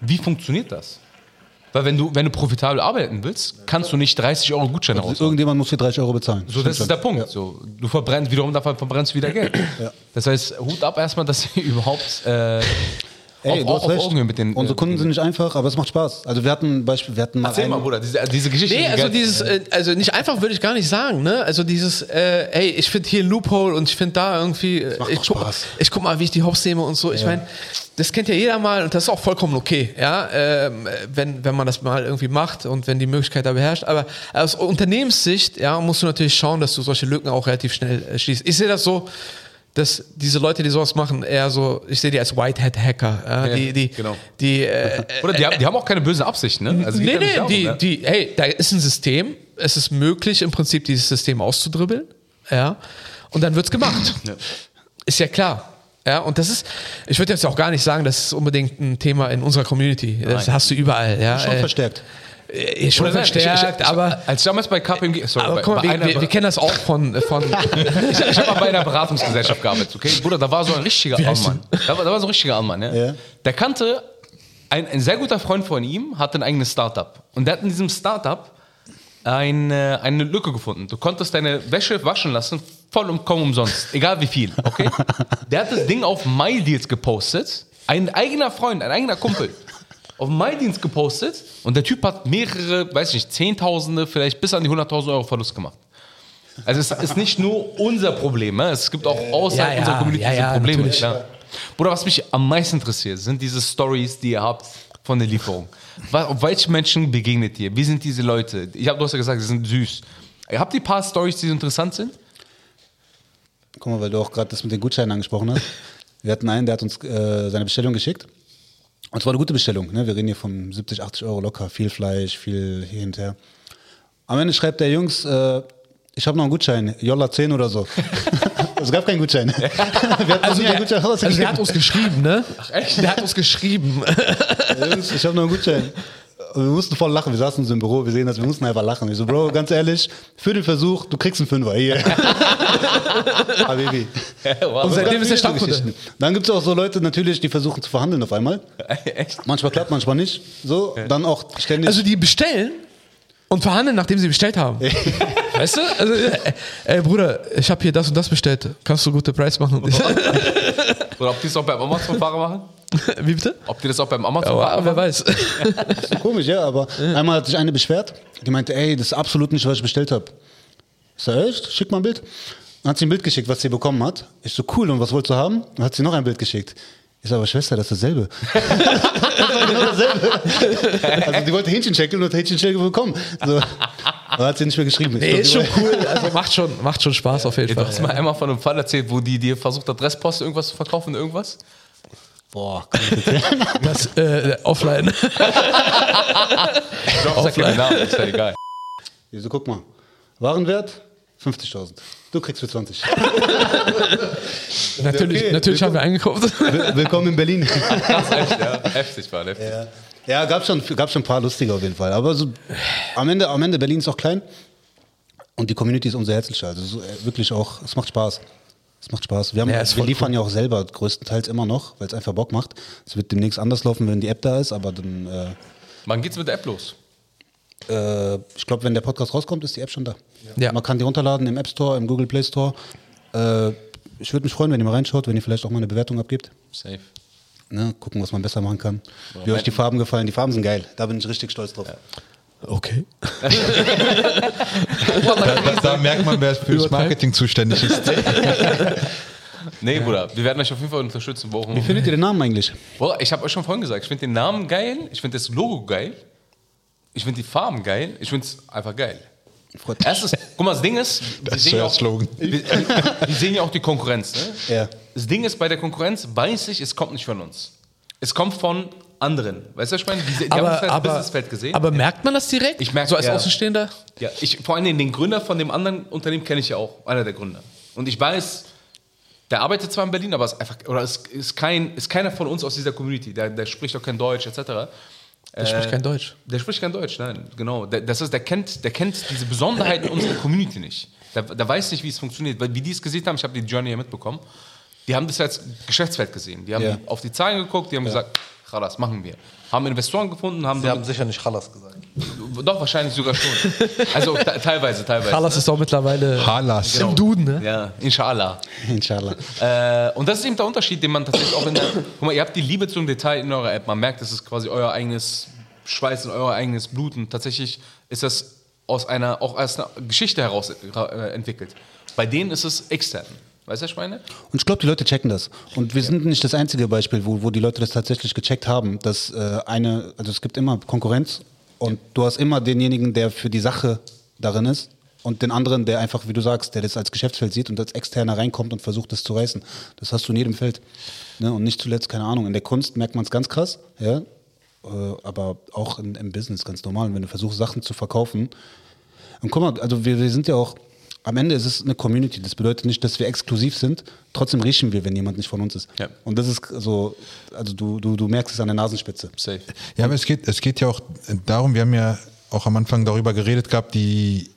Wie funktioniert das? Weil wenn du, wenn du profitabel arbeiten willst, kannst du nicht 30 Euro Gutscheine raushauen. Irgendjemand muss hier 30 Euro bezahlen. So, das ist der Punkt. So, du verbrennst wiederum, davon verbrennst du wieder Geld. Das heißt, Hut ab erstmal, dass ihr [LAUGHS] überhaupt äh, Ey, auf, du hast auf recht. Augenhöhe mit den. Unsere äh, Kunden sind nicht einfach, aber es macht Spaß. Also wir hatten ein Beispiel, wir hatten mal Erzähl mal, Bruder, diese, diese Geschichte. Nee, also dieses, äh, also nicht einfach würde ich gar nicht sagen, ne? Also dieses, äh, ey, ich finde hier ein Loophole und ich finde da irgendwie, äh, macht ich, guck, Spaß. ich guck mal, wie ich die Hops nehme und so. Ich meine, das kennt ja jeder mal und das ist auch vollkommen okay, ja, ähm, wenn, wenn man das mal irgendwie macht und wenn die Möglichkeit da beherrscht. Aber aus Unternehmenssicht, ja, musst du natürlich schauen, dass du solche Lücken auch relativ schnell äh, schließt. Ich sehe das so, dass diese Leute, die sowas machen, eher so, ich sehe die als Whitehead-Hacker. Ja, Ja, die, die, genau. die, äh, [LAUGHS] Oder die, haben, die haben auch keine böse Absicht, ne? Also nee, ja nee, darum, die, ne? die, hey, da ist ein System. Es ist möglich, im Prinzip dieses System auszudribbeln. Ja. Und dann wird's gemacht. Ist ja klar. Ja, und das ist, ich würde jetzt auch gar nicht sagen, das ist unbedingt ein Thema in unserer Community. Das hast du überall. Ja, schon äh, verstärkt. Äh, schon Oder nein, verstärkt, ich, ich, aber, Als ich damals bei KPMG. Sorry, aber bei, guck mal, bei wir, wir, wir kennen das auch von, von [LAUGHS] ich, ich habe mal bei einer Beratungsgesellschaft gearbeitet, okay? Bruder, da war so ein richtiger Allmann. Da war, da war so ein richtiger Allmann, ja? Ja. Der kannte, ein, ein sehr guter Freund von ihm hatte ein eigenes Startup. Und der hat in diesem Startup eine, eine Lücke gefunden. Du konntest deine Wäsche waschen lassen, voll und kaum umsonst. Egal wie viel, okay? [LAUGHS] Der hat das Ding auf MyDeals gepostet. Ein eigener Freund, ein eigener Kumpel. Auf MyDeals gepostet. Und der Typ hat mehrere, weiß ich nicht, Zehntausende, vielleicht bis an die 100.000 Euro Verlust gemacht. Also es ist nicht nur unser Problem, ne? es gibt auch außerhalb Ja, ja, unserer Community ja, ja, Probleme. Klar. Bruder, was mich am meisten interessiert, sind diese Stories, die ihr habt von der Lieferung. Welche Menschen begegnet ihr? Wie sind diese Leute? Ich hab, du hast ja gesagt, sie sind süß. Ihr habt ihr ein paar Stories, die interessant sind? Guck mal, weil du auch gerade das mit den Gutscheinen angesprochen hast. Wir hatten einen, der hat uns äh, seine Bestellung geschickt. Und es war eine gute Bestellung. Ne? Wir reden hier von 70, 80 Euro locker. Viel Fleisch, viel hier und her. Am Ende schreibt der Jungs, äh, ich habe noch einen Gutschein, Jolla 10 oder so. [LAUGHS] es gab keinen Gutschein. [LAUGHS] Wir Also der, Gutschein also der hat uns geschrieben, ne? Ach echt? Der hat uns geschrieben. Jungs, ich habe noch einen Gutschein. Und wir mussten voll lachen. Wir saßen so im Büro, wir sehen das, wir mussten einfach lachen. Ich so, Bro, ganz ehrlich, für den Versuch, du kriegst einen Fünfer. Hier. [LAUGHS] Habibi. Und seitdem ist er so Stammkunde. Dann gibt es auch so Leute natürlich, die versuchen zu verhandeln auf einmal. [LAUGHS] Echt? Manchmal klappt, manchmal nicht. So, dann auch ständig. Also die bestellen und verhandeln, nachdem sie bestellt haben. [LAUGHS] weißt du? Also, ey Bruder, ich habe hier das und das bestellt. Kannst du gute Preis machen? Oder ob die es auch beim Amazon-Fahrer machen? [LAUGHS] Wie bitte? Ob die das auch beim Amazon-Fahrer Aber wer machen? weiß. [LAUGHS] Komisch, ja, aber einmal hat sich eine beschwert, die meinte, ey, das ist absolut nicht, was ich bestellt habe. Ich so, echt? Schick mal ein Bild. Dann hat sie ein Bild geschickt, was sie bekommen hat. Ich so, cool, und was wolltest du haben? Dann hat sie noch ein Bild geschickt. Ich so, aber Schwester, das ist dasselbe. [LAUGHS] das war genau dasselbe. Also die wollte Hähnchenschenkel und hat Hähnchenschenkel bekommen. So. Aber hat sie nicht mehr geschrieben. Nee, glaub, ist schon cool. Also macht schon, macht schon Spaß auf jeden Du Fall. hast mal einmal von einem Fall erzählt, wo die dir versucht hat, Restpost irgendwas zu verkaufen, irgendwas? Boah? [LAUGHS] Das äh, offline. [LAUGHS] Sag keinen Namen, ist ja egal. Ich so, guck mal. Warenwert 50.000. Du kriegst für 20. [LAUGHS] natürlich Okay. natürlich haben wir eingekauft. Will- Willkommen in Berlin. Krass, echt, ja. Heftig war, heftig. Ja, ja gab, schon, gab schon ein paar lustige auf jeden Fall. Aber so, am, Ende, am Ende, Berlin ist auch klein und die Community ist umso herzlicher. Also so, äh, wirklich auch, es macht Spaß. Es macht Spaß. Wir, haben, Ja, wir liefern ja auch selber größtenteils immer noch, weil es einfach Bock macht. Es wird demnächst anders laufen, wenn die App da ist, aber dann, äh, Wann geht's mit der App los? äh, ich glaube, wenn der Podcast rauskommt, ist die App schon da. Ja. Man kann die runterladen im App Store, im Google Play Store. Äh, ich würde mich freuen, wenn ihr mal reinschaut, wenn ihr vielleicht auch mal eine Bewertung abgibt. Safe. Ne, gucken, was man besser machen kann. Wie euch die Farben gefallen. Die Farben sind geil. Da bin ich richtig stolz drauf. Okay. [LAUGHS] Da, da, da merkt man, wer für das Marketing zuständig ist. [LAUGHS] Nee, Bruder, wir werden euch auf jeden Fall unterstützen. Warum? Wie findet ihr den Namen eigentlich? Boah, ich habe euch schon vorhin gesagt, ich finde den Namen geil, ich finde das Logo geil, ich finde die Farben geil, ich finde es einfach geil. Erstens, guck mal, das Ding ist, wir Das ist sehen, auch, Slogan. [LAUGHS] wir, wir sehen ja auch die Konkurrenz. Ne? Ja. Das Ding ist, bei der Konkurrenz weiß ich, es kommt nicht von uns. Es kommt von anderen. Weißt du, was ich meine? Die, die haben das Aber, aber, Businessfeld gesehen. aber merkt man das direkt? Ich merke- So als ja. Außenstehender? Ja, ich, vor allem den Gründer von dem anderen Unternehmen kenne ich ja auch, einer der Gründer. Und ich weiß, der arbeitet zwar in Berlin, aber ist einfach, oder ist, ist, kein, ist keiner von uns aus dieser Community, der, der spricht auch kein Deutsch, etc. Der spricht kein Deutsch. Der spricht kein Deutsch, nein, genau. Der, das ist, der, kennt, der kennt diese Besonderheiten unserer Community nicht. Der, der weiß nicht, wie es funktioniert. Weil, wie die es gesehen haben, ich habe die Journey ja mitbekommen, die haben das als Geschäftsfeld gesehen. Die haben Ja. auf die Zahlen geguckt, die haben gesagt, das machen wir. Haben Investoren gefunden, haben Sie haben sicher nicht Chalas gesagt. doch, wahrscheinlich sogar schon. Also te- teilweise, teilweise. Carlos ist auch mittlerweile Halas. im Duden, ne? Ja, inshallah. Inshallah. Äh, und das ist eben der Unterschied, den man tatsächlich auch in der. [COUGHS] Guck mal, ihr habt die Liebe zum Detail in eurer App. Man merkt, das ist quasi euer eigenes Schweiß und euer eigenes Blut. Und tatsächlich ist das aus einer, auch aus einer Geschichte heraus äh, entwickelt. Bei denen ist es extern. Weißt du, meine? Und ich glaube, die Leute checken das. Und wir sind nicht das einzige Beispiel, wo, wo die Leute das tatsächlich gecheckt haben, dass äh, eine, also es gibt immer Konkurrenz und du hast immer denjenigen, der für die Sache darin ist und den anderen, der einfach, wie du sagst, der das als Geschäftsfeld sieht und als Externer reinkommt und versucht, das zu reißen. Das hast du in jedem Feld. Ne? Und nicht zuletzt, keine Ahnung, in der Kunst merkt man es ganz krass, ja, äh, aber auch in, im Business ganz normal. Und wenn du versuchst, Sachen zu verkaufen, und guck mal, also wir, wir sind ja auch, am Ende ist es eine Community. Das bedeutet nicht, dass wir exklusiv sind. Trotzdem riechen wir, wenn jemand nicht von uns ist. Ja. Und das ist so, also du, du, du merkst es an der Nasenspitze. Safe. Ja, aber es geht, es geht ja auch darum, wir haben ja auch am Anfang darüber geredet gehabt, die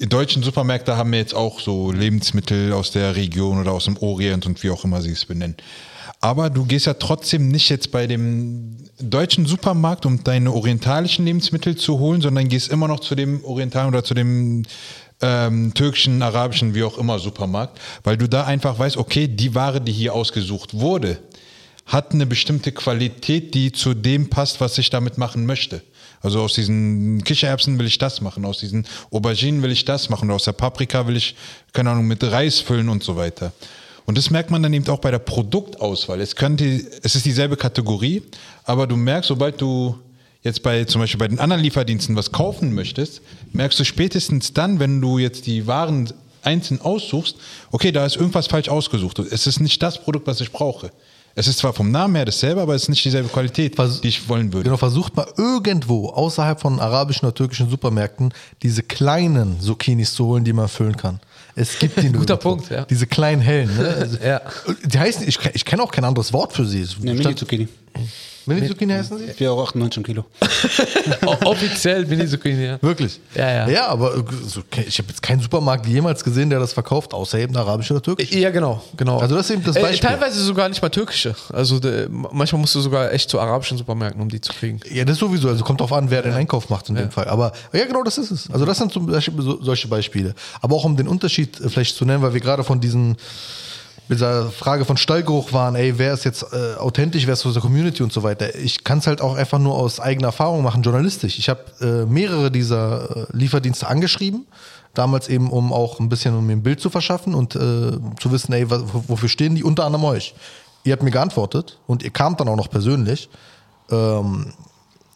deutschen Supermärkte haben ja jetzt auch so Lebensmittel aus der Region oder aus dem Orient und wie auch immer sie es benennen. Aber du gehst ja trotzdem nicht jetzt bei dem deutschen Supermarkt, um deine orientalischen Lebensmittel zu holen, sondern gehst immer noch zu dem orientalen oder zu dem ähm, türkischen, arabischen, wie auch immer Supermarkt, weil du da einfach weißt, okay, die Ware, die hier ausgesucht wurde, hat eine bestimmte Qualität, die zu dem passt, was ich damit machen möchte. Also aus diesen Kichererbsen will ich das machen, aus diesen Auberginen will ich das machen, aus der Paprika will ich, keine Ahnung, mit Reis füllen und so weiter. Und das merkt man dann eben auch bei der Produktauswahl. Es, könnte, es ist dieselbe Kategorie, aber du merkst, sobald du jetzt bei zum Beispiel bei den anderen Lieferdiensten was kaufen möchtest, merkst du spätestens dann, wenn du jetzt die Waren einzeln aussuchst, okay, da ist irgendwas falsch ausgesucht. Es ist nicht das Produkt, was ich brauche. Es ist zwar vom Namen her dasselbe, aber es ist nicht dieselbe Qualität, Vers- die ich wollen würde. Genau, versucht mal irgendwo außerhalb von arabischen oder türkischen Supermärkten diese kleinen Zucchinis zu holen, die man füllen kann. Es gibt die [LAUGHS] Guter. Punkt, ja. Diese kleinen hellen. Ne? Also, [LAUGHS] Ja. Die heißen, ich, ich kenne auch kein anderes Wort für sie. Ne, Mini-Zucchini. Mini-Zucchini heißen sie? 4,98 Euro Kilo. [LAUGHS] Offiziell Mini-Zucchini, ja. Wirklich? Ja, ja. Ja, aber so, ich habe jetzt keinen Supermarkt jemals gesehen, der das verkauft, außer eben arabisch oder türkisch. Ja, genau, genau. Also das ist eben das Äh, Beispiel. teilweise sogar nicht mal türkische. Also de, manchmal musst du sogar echt zu arabischen Supermärkten, um die zu kriegen. Ja, das sowieso. Also kommt drauf an, wer den Einkauf macht in dem Fall. Aber ja, genau, das ist es. Also das sind zum Beispiel so, solche Beispiele. Aber auch um den Unterschied äh, vielleicht zu nennen, weil wir gerade von diesen mit dieser Frage von Stallgeruch waren, ey, wer ist jetzt äh, authentisch, wer ist aus der Community und so weiter. Ich kann es halt auch einfach nur aus eigener Erfahrung machen, journalistisch. Ich habe äh, mehrere dieser äh, Lieferdienste angeschrieben, damals eben, um auch ein bisschen um mir ein Bild zu verschaffen und äh, zu wissen, ey, wofür stehen die, unter anderem euch. Ihr habt mir geantwortet und ihr kamt dann auch noch persönlich. Ähm,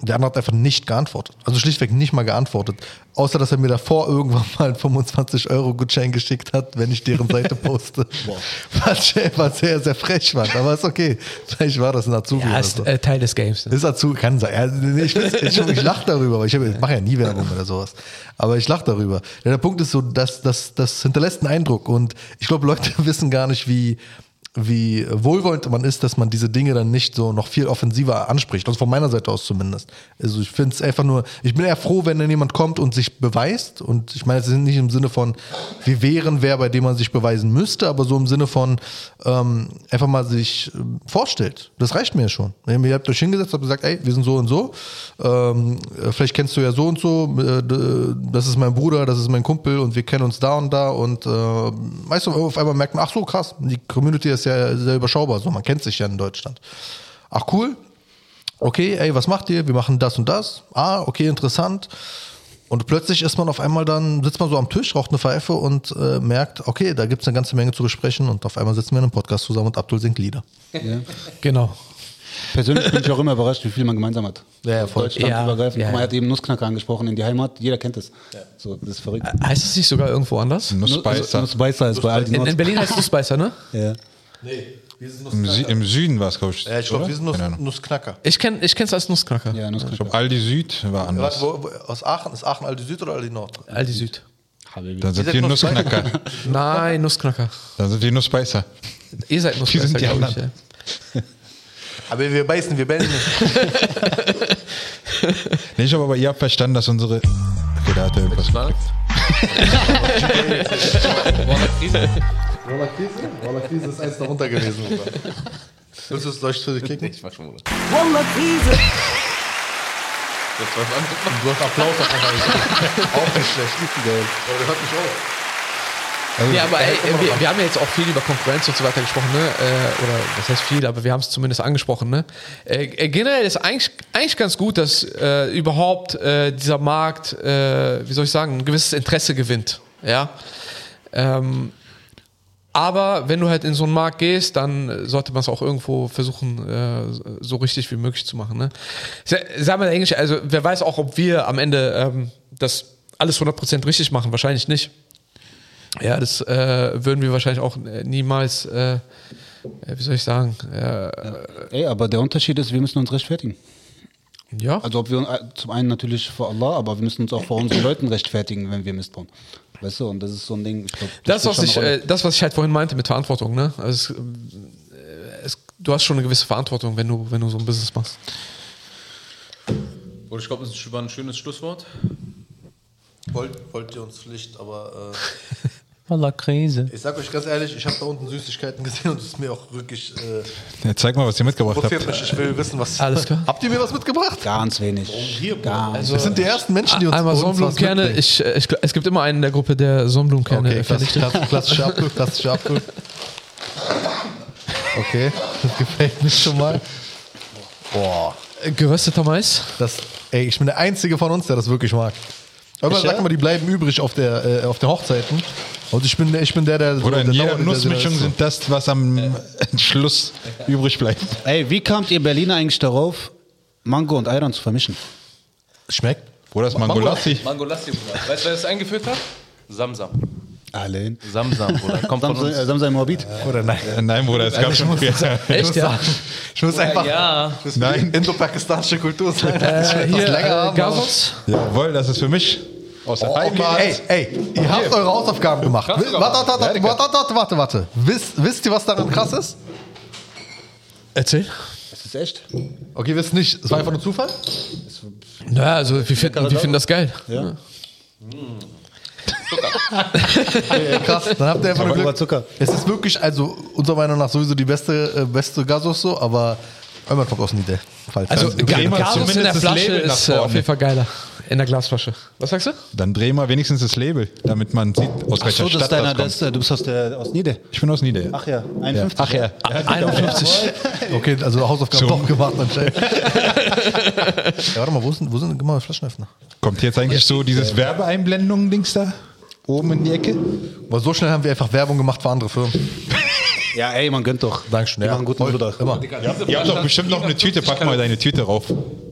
der andere hat einfach nicht geantwortet. Also schlichtweg nicht mal geantwortet. Außer, dass er mir davor irgendwann mal einen 25-Euro-Gutschein geschickt hat, wenn ich deren Seite poste. [LAUGHS] was, sehr- was sehr, sehr frech war. Aber ist okay. Vielleicht war das ein Azubi Ja, oder ist so. äh, Teil des Games. Ne? Ist dazu, kann sein. Ja, ich ich, ich, ich lache darüber, aber ich, ich mache ja nie Werbung oder sowas. Aber ich lache darüber. Der Punkt ist so, dass das, das hinterlässt einen Eindruck und ich glaube, Leute [LAUGHS] wissen gar nicht, wie, wie wohlwollend man ist, dass man diese Dinge dann nicht so noch viel offensiver anspricht. Also von meiner Seite aus zumindest. Also ich finde es einfach nur, ich bin eher froh, wenn dann jemand kommt und sich beweist. Und ich meine, es ist nicht im Sinne von, wir wären wer, bei dem man sich beweisen müsste, aber so im Sinne von ähm, einfach mal sich ähm, vorstellt. Das reicht mir schon. Ihr habt euch hingesetzt und gesagt, ey, wir sind so und so. Ähm, äh, vielleicht kennst du ja so und so. Äh, das ist mein Bruder, das ist mein Kumpel und wir kennen uns da und da. Und äh, weißt du, auf einmal merkt man, ach so, krass, die Community ist ja sehr überschaubar. So, man kennt sich ja in Deutschland. Ach cool. Okay, ey, was macht ihr? Wir machen das und das. Ah, okay, interessant. Und plötzlich ist man auf einmal dann, sitzt man so am Tisch, raucht eine Pfeife und äh, merkt, okay, da gibt es eine ganze Menge zu besprechen und auf einmal sitzen wir in einem Podcast zusammen und Abdul singt Lieder. Genau. Persönlich bin ich auch immer überrascht, wie viel man gemeinsam hat. Ja, ja, voll. Deutschland Ja, übergreifend. ja, ja. Er hat eben Nussknacker angesprochen in die Heimat. Jeder kennt es. So, das ist verrückt. Heißt es nicht sogar irgendwo anders? Nussbeißer. Nussbeißer ist bei Aldi In, in. Berlin heißt es Nussbeißer, ne? Ja. Nee, wir sind Im, Sü Im Süden war es, glaube ich. Ja, ich glaube, wir sind Nuss. Nussknacker. Ich kenne ich kenn's als Nussknacker. Ja, Ich Nussknacker. glaube, Aldi Süd war anders. Warte, wo, wo, aus Aachen? Ist Aachen Aldi Süd oder Aldi Nord? Aldi Süd. Habibi. Dann sind Nussbeißer? Nussknacker. [LAUGHS] Nein, Nussknacker. Dann sind die Nussbeißer. Ihr seid Nussbeißer, glaube ich. Ja. [LAUGHS] Aber wir beißen, wir bellen nicht. [LAUGHS] Nee, ich habe aber ihr habt verstanden, dass unsere. Okay, da hat er irgendwas. Roller Krise ist eins darunter gewesen. Bruder. Willst du es euch für dich klicken? Ich war schon Bruder. Wallah Krise. Das war an. Du hast Applaus auf einmal. Auch nicht schlecht. Geil. Aber der hört mich auf. Ja, aber ey, wir, wir haben ja jetzt auch viel über Konkurrenz und so weiter gesprochen, ne? Äh, oder was heißt viel, aber wir haben es zumindest angesprochen, ne? Äh, äh, generell ist eigentlich, eigentlich ganz gut, dass äh, überhaupt äh, dieser Markt, äh, wie soll ich sagen, ein gewisses Interesse gewinnt. Ja. Ähm, aber wenn du halt in so einen Markt gehst, dann sollte man es auch irgendwo versuchen, äh, so richtig wie möglich zu machen. Ne? Sa- Sagen wir Englisch, also wer weiß auch, ob wir am Ende ähm, das alles 100% richtig machen, wahrscheinlich nicht. Ja, das äh, würden wir wahrscheinlich auch äh, niemals, äh, äh, wie soll ich sagen, Ey, aber der Unterschied ist, wir müssen uns rechtfertigen. ja. Also ob wir zum einen natürlich vor Allah, aber wir müssen uns auch vor unseren Leuten rechtfertigen, wenn wir Mist bauen. Weißt du, und das ist so ein Ding. Ich glaub, Das, spielt was ich, äh, das, was ich halt vorhin meinte mit Verantwortung, ne? Also es, äh, es, du hast schon eine gewisse Verantwortung, wenn du, wenn du so ein Business machst. Bruder, ich glaube, das war ein schönes Schlusswort. Wollt, wollt ihr uns Pflicht, aber [LAUGHS] Wallah Krise. ich sag euch ganz ehrlich, ich habe da unten Süßigkeiten gesehen und es ist mir auch wirklich äh, Ja, zeig mal, was ihr mitgebracht habt. mich. Ich will wissen, was. Alles klar. Habt ihr mir was mitgebracht? Ganz wenig. Ganz. das sind die ersten Menschen, die uns Einmal Sonnenblumenkerne. Ich, ich, es gibt immer einen in der Gruppe, der Sonnenblumenkerne Okay, klassisch, klassische Abdul, klassische Abdul. Okay, das gefällt mir schon mal. Boah, Gerösteter Mais. das, ey, ich bin der Einzige von uns, der das wirklich mag. Aber sagt mal, die bleiben übrig auf der, äh, auf der Hochzeiten. Und ich bin, ich bin der, der so Oder in der jeder Nussmischung sind das, was am [LAUGHS] Schluss übrig bleibt. Ey, wie kamt ihr Berliner eigentlich darauf, Mango und Ayran zu vermischen. Schmeckt. Bruder, das Mangolassi. Mangolassi, Bruder. Weißt du, wer das eingeführt hat? Samsam. Allein. Samsam, Bruder. Kommt von Samsam, uns. äh, Samsam Moabit. Oder nein? Äh, Nein, Bruder, es gab ich schon muss früher. Echt, ja? Ich muss einfach Ja. Nein. indo-pakistanische Kultur [LAUGHS] sein. Äh, hier, äh, Gasos? Jawohl, das ist für mich aus der Heimat. Ey, ey, ihr habt eure Hausaufgaben gemacht. Warte, warte, warte, warte, warte, warte, warte. Wisst, wisst ihr, was daran krass ist? Erzähl. Das ist echt. Okay, wisst nicht, es war einfach nur Zufall? Na, also wir finden, wir finden das geil. Ja. Ja, [LAUGHS] krass, dann habt ihr einfach nur Glück. Zucker. Es ist wirklich, also unserer Meinung nach sowieso die beste, äh, beste Gasos so, aber irgendwann kommt aus Nieder. Also okay. Mal Gasos in der Flasche ist äh, auf jeden Fall geiler. In der Glasflasche. Was sagst du? Dann dreh mal wenigstens das Label, damit man sieht, aus Ach welcher so, das ist Stadt deiner, das das, kommt. du bist aus, der, aus Niede. Ich bin aus Nieder. Ach ja, 51. Ach ja. 51. [LAUGHS] Okay, also Hausaufgaben doch gemacht anscheinend. [LAUGHS] ja, warte mal, wo sind, wo sind mal Flaschenöffner? Kommt jetzt eigentlich so dieses Werbeeinblendung-Dings da? Oben in die Ecke? Weil so schnell haben wir einfach Werbung gemacht für andere Firmen. Ja, ey, man gönnt doch. Dankeschön. Die Ja, machen guten voll, Bruder. Immer. Ihr habt doch bestimmt noch eine Tüte. Pack mal deine Tüte rauf.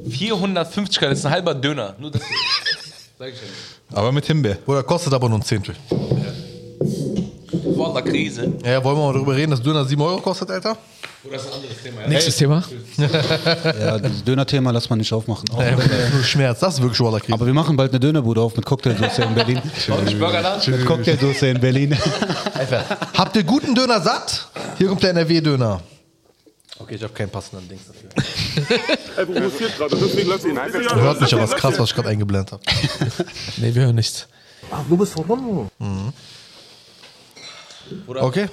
450 Gramm, das ist ein halber Döner. Nur das. Ja [LAUGHS] Aber mit Himbeer. Oder kostet aber nur ein Zehntel. nicht. Voller Krise. Ja, wollen wir mal darüber reden, dass Döner 7 Euro kostet, Alter? Oder ist ein anderes Thema, ja? Nächstes Thema. [LAUGHS] Ja, das Döner-Thema lass man nicht aufmachen. Auch, Ja, das ist nur Schmerz, das ist wirklich Wallah Krise. aber wir machen bald eine Dönerbude auf mit Cocktailsoße in Berlin. [LAUGHS] Burgerland? mit Cocktailsoße in Berlin. Habt ihr guten Döner satt? Hier kommt der NRW-Döner. Okay, ich habe keinen passenden Dings dafür. [LAUGHS] Er provoziert gerade, deswegen lass ihn einfach. Ihr hört mich aber, ist krass, was ich gerade eingeblendet habe. Nee, wir hören nichts. Okay?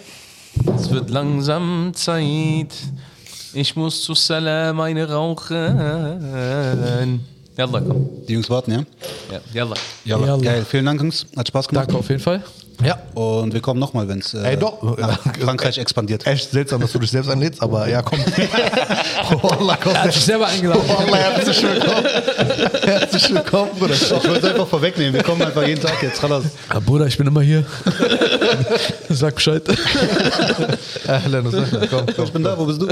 Es wird langsam Zeit. Ich muss zu Salam eine rauchen. Yalla, komm. Die Jungs warten, ja? Ja, yalla. Ja, Geil, vielen Dank, Jungs. Hat Spaß gemacht. Danke auf jeden Fall. Ja. Und wir kommen nochmal, wenn es äh, Frankreich expandiert. Echt seltsam, dass du dich selbst einlädst, aber ja, komm. [LAUGHS] Wallah, komm. Er hat sich selber eingeladen. Wallah, herzlich willkommen. Herzlich willkommen, Bruder. Ich wollte es einfach vorwegnehmen. Wir kommen einfach jeden Tag jetzt. Ralas. Ah, Bruder, ich bin immer hier. [LAUGHS] Sag Bescheid. Komm, komm. Ich bin da, wo bist du?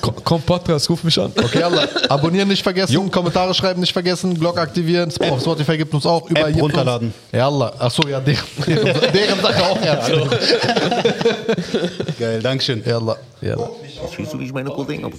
Komm, komm Podcast, ruf mich an. Okay, Allah. Abonnieren nicht vergessen, Kommentare schreiben nicht vergessen, Glocke aktivieren. Auf Spotify gibt uns auch überall App hier runterladen. Ja, Allah. Achso, ja, deren, [LAUGHS] deren, [LAUGHS] deren Sache auch herzlich. [LAUGHS] Geil, Dankeschön. Schießt du nicht meine Kollegen auf